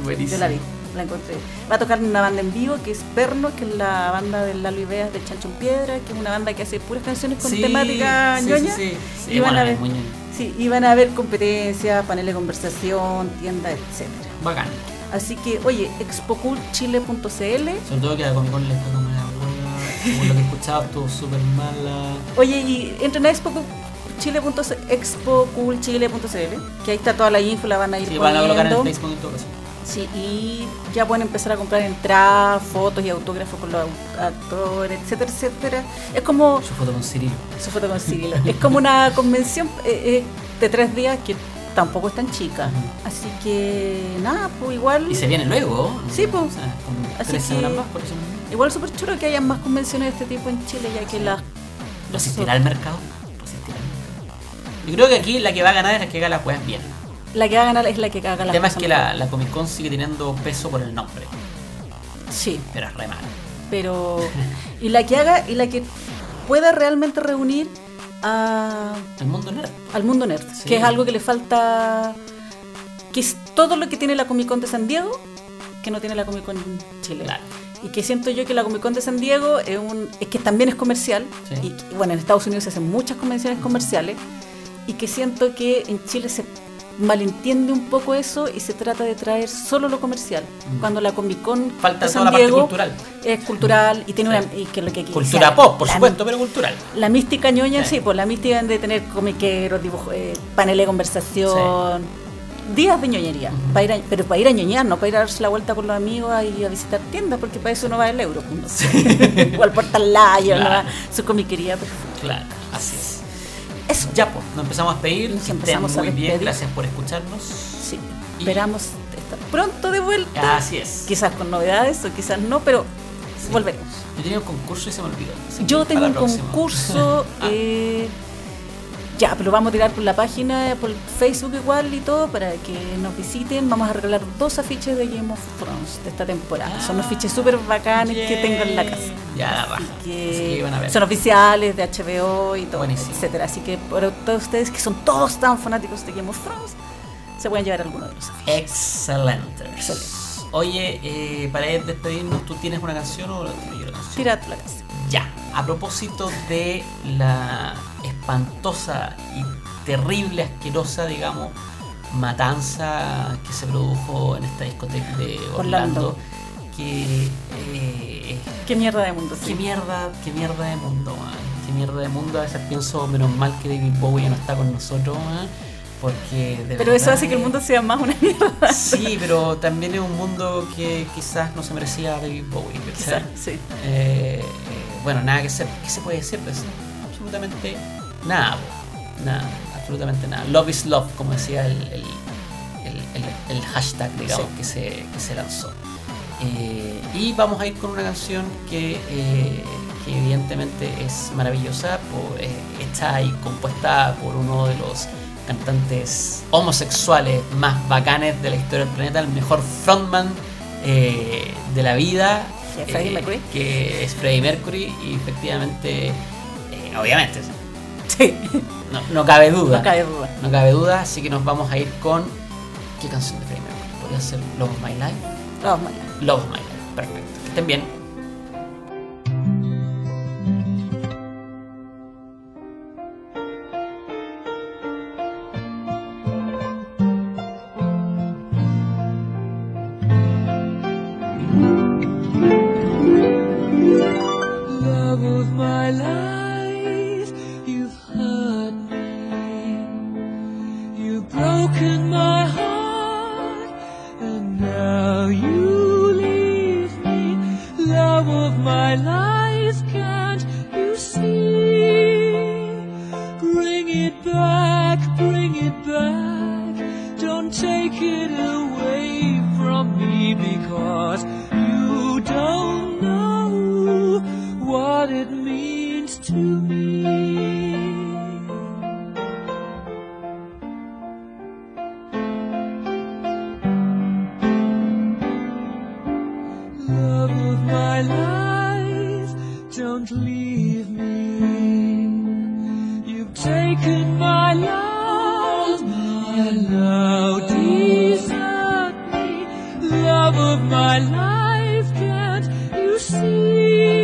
Buenísimo. Yo la vi, la encontré. Va a tocar en una banda en vivo que es Perno, que es la banda de Lalo Ibeas de Chancho en Piedra, que es una banda que hace puras canciones con Sí, temática sí, ñoña. Sí, sí, sí. Y van bueno, a ver, muy sí, y van a haber competencias, paneles de conversación, tiendas, etcétera. Bacán. Así que, oye, expocoolchile.cl Sobre todo que la Comic Con le está como. Según lo que he escuchado, estuvo súper mala. Oye, y entren a expo expocoolchile.cl, que ahí está toda la info, la van a ir Sí, van a colocar en el Facebook en todo caso. Sí, y ya pueden empezar a comprar entradas, fotos y autógrafos con los actores, etcétera, etcétera. Es como Su foto con Cirilo. su foto con Cirilo. es como una convención eh, eh, de tres días que tampoco es tan chica. Así que nada, pues igual. Y se viene luego. Sí, pues. O sea, Así que- más, por eso. Igual súper chulo que haya más convenciones de este tipo en Chile, ya que las. ¿Resistirá el mercado? ¿Resistirá el mercado? Yo creo que aquí la que va a ganar es la que haga las weas bien. La que va a ganar es la que haga El la tema es que la, la Comic Con sigue teniendo peso por el nombre, Sí, pero es re malo. pero. *laughs* y la que haga y la que pueda realmente reunir a. El mundo nerd. al mundo nerd, Sí. que es algo que le falta, que es todo lo que tiene la Comic Con de San Diego, que no tiene la Comic Con Chile. Claro. Y que siento yo que la Comic Con de San Diego es, un, es que también es comercial, Sí. y, y bueno, en Estados Unidos se hacen muchas convenciones comerciales, y que siento que en Chile se malentiende un poco eso y se trata de traer solo lo comercial, Mm. cuando la Comic Con Falta de toda San la parte cultural. es cultural y tiene Sí. una... Y que lo que Cultura quizá- pop, por la- supuesto, pero cultural. la mística ñoña, Sí. sí, pues la mística de tener comiqueros, dibujos, eh, paneles de conversación, días de ñoñería, para ir a- pero para ir a ñoñar, no para ir a darse la vuelta con los amigos y a visitar tiendas, porque para eso no va el euro, pues, no sé. *laughs* o al Portal Lion, no va Claro. su comiquería. pues. Claro, así es. Eso, Ya, pues, nos empezamos a despedir. Nos empezamos a muy bien, despedir. gracias por escucharnos. sí, Y- esperamos estar pronto de vuelta, Así es. quizás con novedades o quizás no, pero Sí. volveremos. Yo tenía un concurso y se me olvidó. Yo tengo un próxima. concurso. *laughs* Ah. eh, ya, pero vamos a tirar por la página, por Facebook igual y todo, para que nos visiten. Vamos a regalar dos afiches de Game of Thrones de esta temporada. Son afiches súper bacanes que tengo en la casa. Ya, la. Así que que van a ver. son oficiales de HBO y todo, Buenísimo. etcétera. Así que para todos ustedes que son todos tan fanáticos de Game of Thrones, se pueden llevar alguno de los afiches. Excelente. Excelente. Oye, eh, para despedirnos, ¿tú tienes una canción o tiro yo la canción? Tira la casa. Ya, a propósito de la espantosa y terrible, asquerosa, digamos, matanza que se produjo en esta discoteca de Orlando, Orlando. que eh, Qué mierda de mundo. sí. qué mierda, qué mierda de mundo, man. qué mierda de mundo. A veces pienso menos mal que David Bowie ya no está con nosotros, man, porque de Pero eso hace que el mundo sea más una mierda. Sí, pero también es un mundo que quizás no se merecía David Bowie. Quizás, sí. Eh, eh, bueno, nada que se, ¿qué se puede decir de eso? Absolutamente nada, nada, absolutamente nada. Love is love, como decía el, el, el- hashtag, digamos, Sí. que, se, que se lanzó. Eh, y vamos a ir con una canción que, eh, que evidentemente es maravillosa, por, eh, hecha y compuesta por uno de los cantantes homosexuales más bacanes de la historia del planeta, el mejor frontman eh, de la vida, Freddie eh, Mercury. que es Freddie Mercury y efectivamente, eh, obviamente, Sí, no, no cabe duda. no cabe duda. No cabe duda, así que nos vamos a ir con. ¿Qué canción de Freddie Mercury? Podría ser Love of My Life. Vamos mañana. Love of My Life, perfecto. Que estén bien. Taken my love, me, love of my life, can't you see?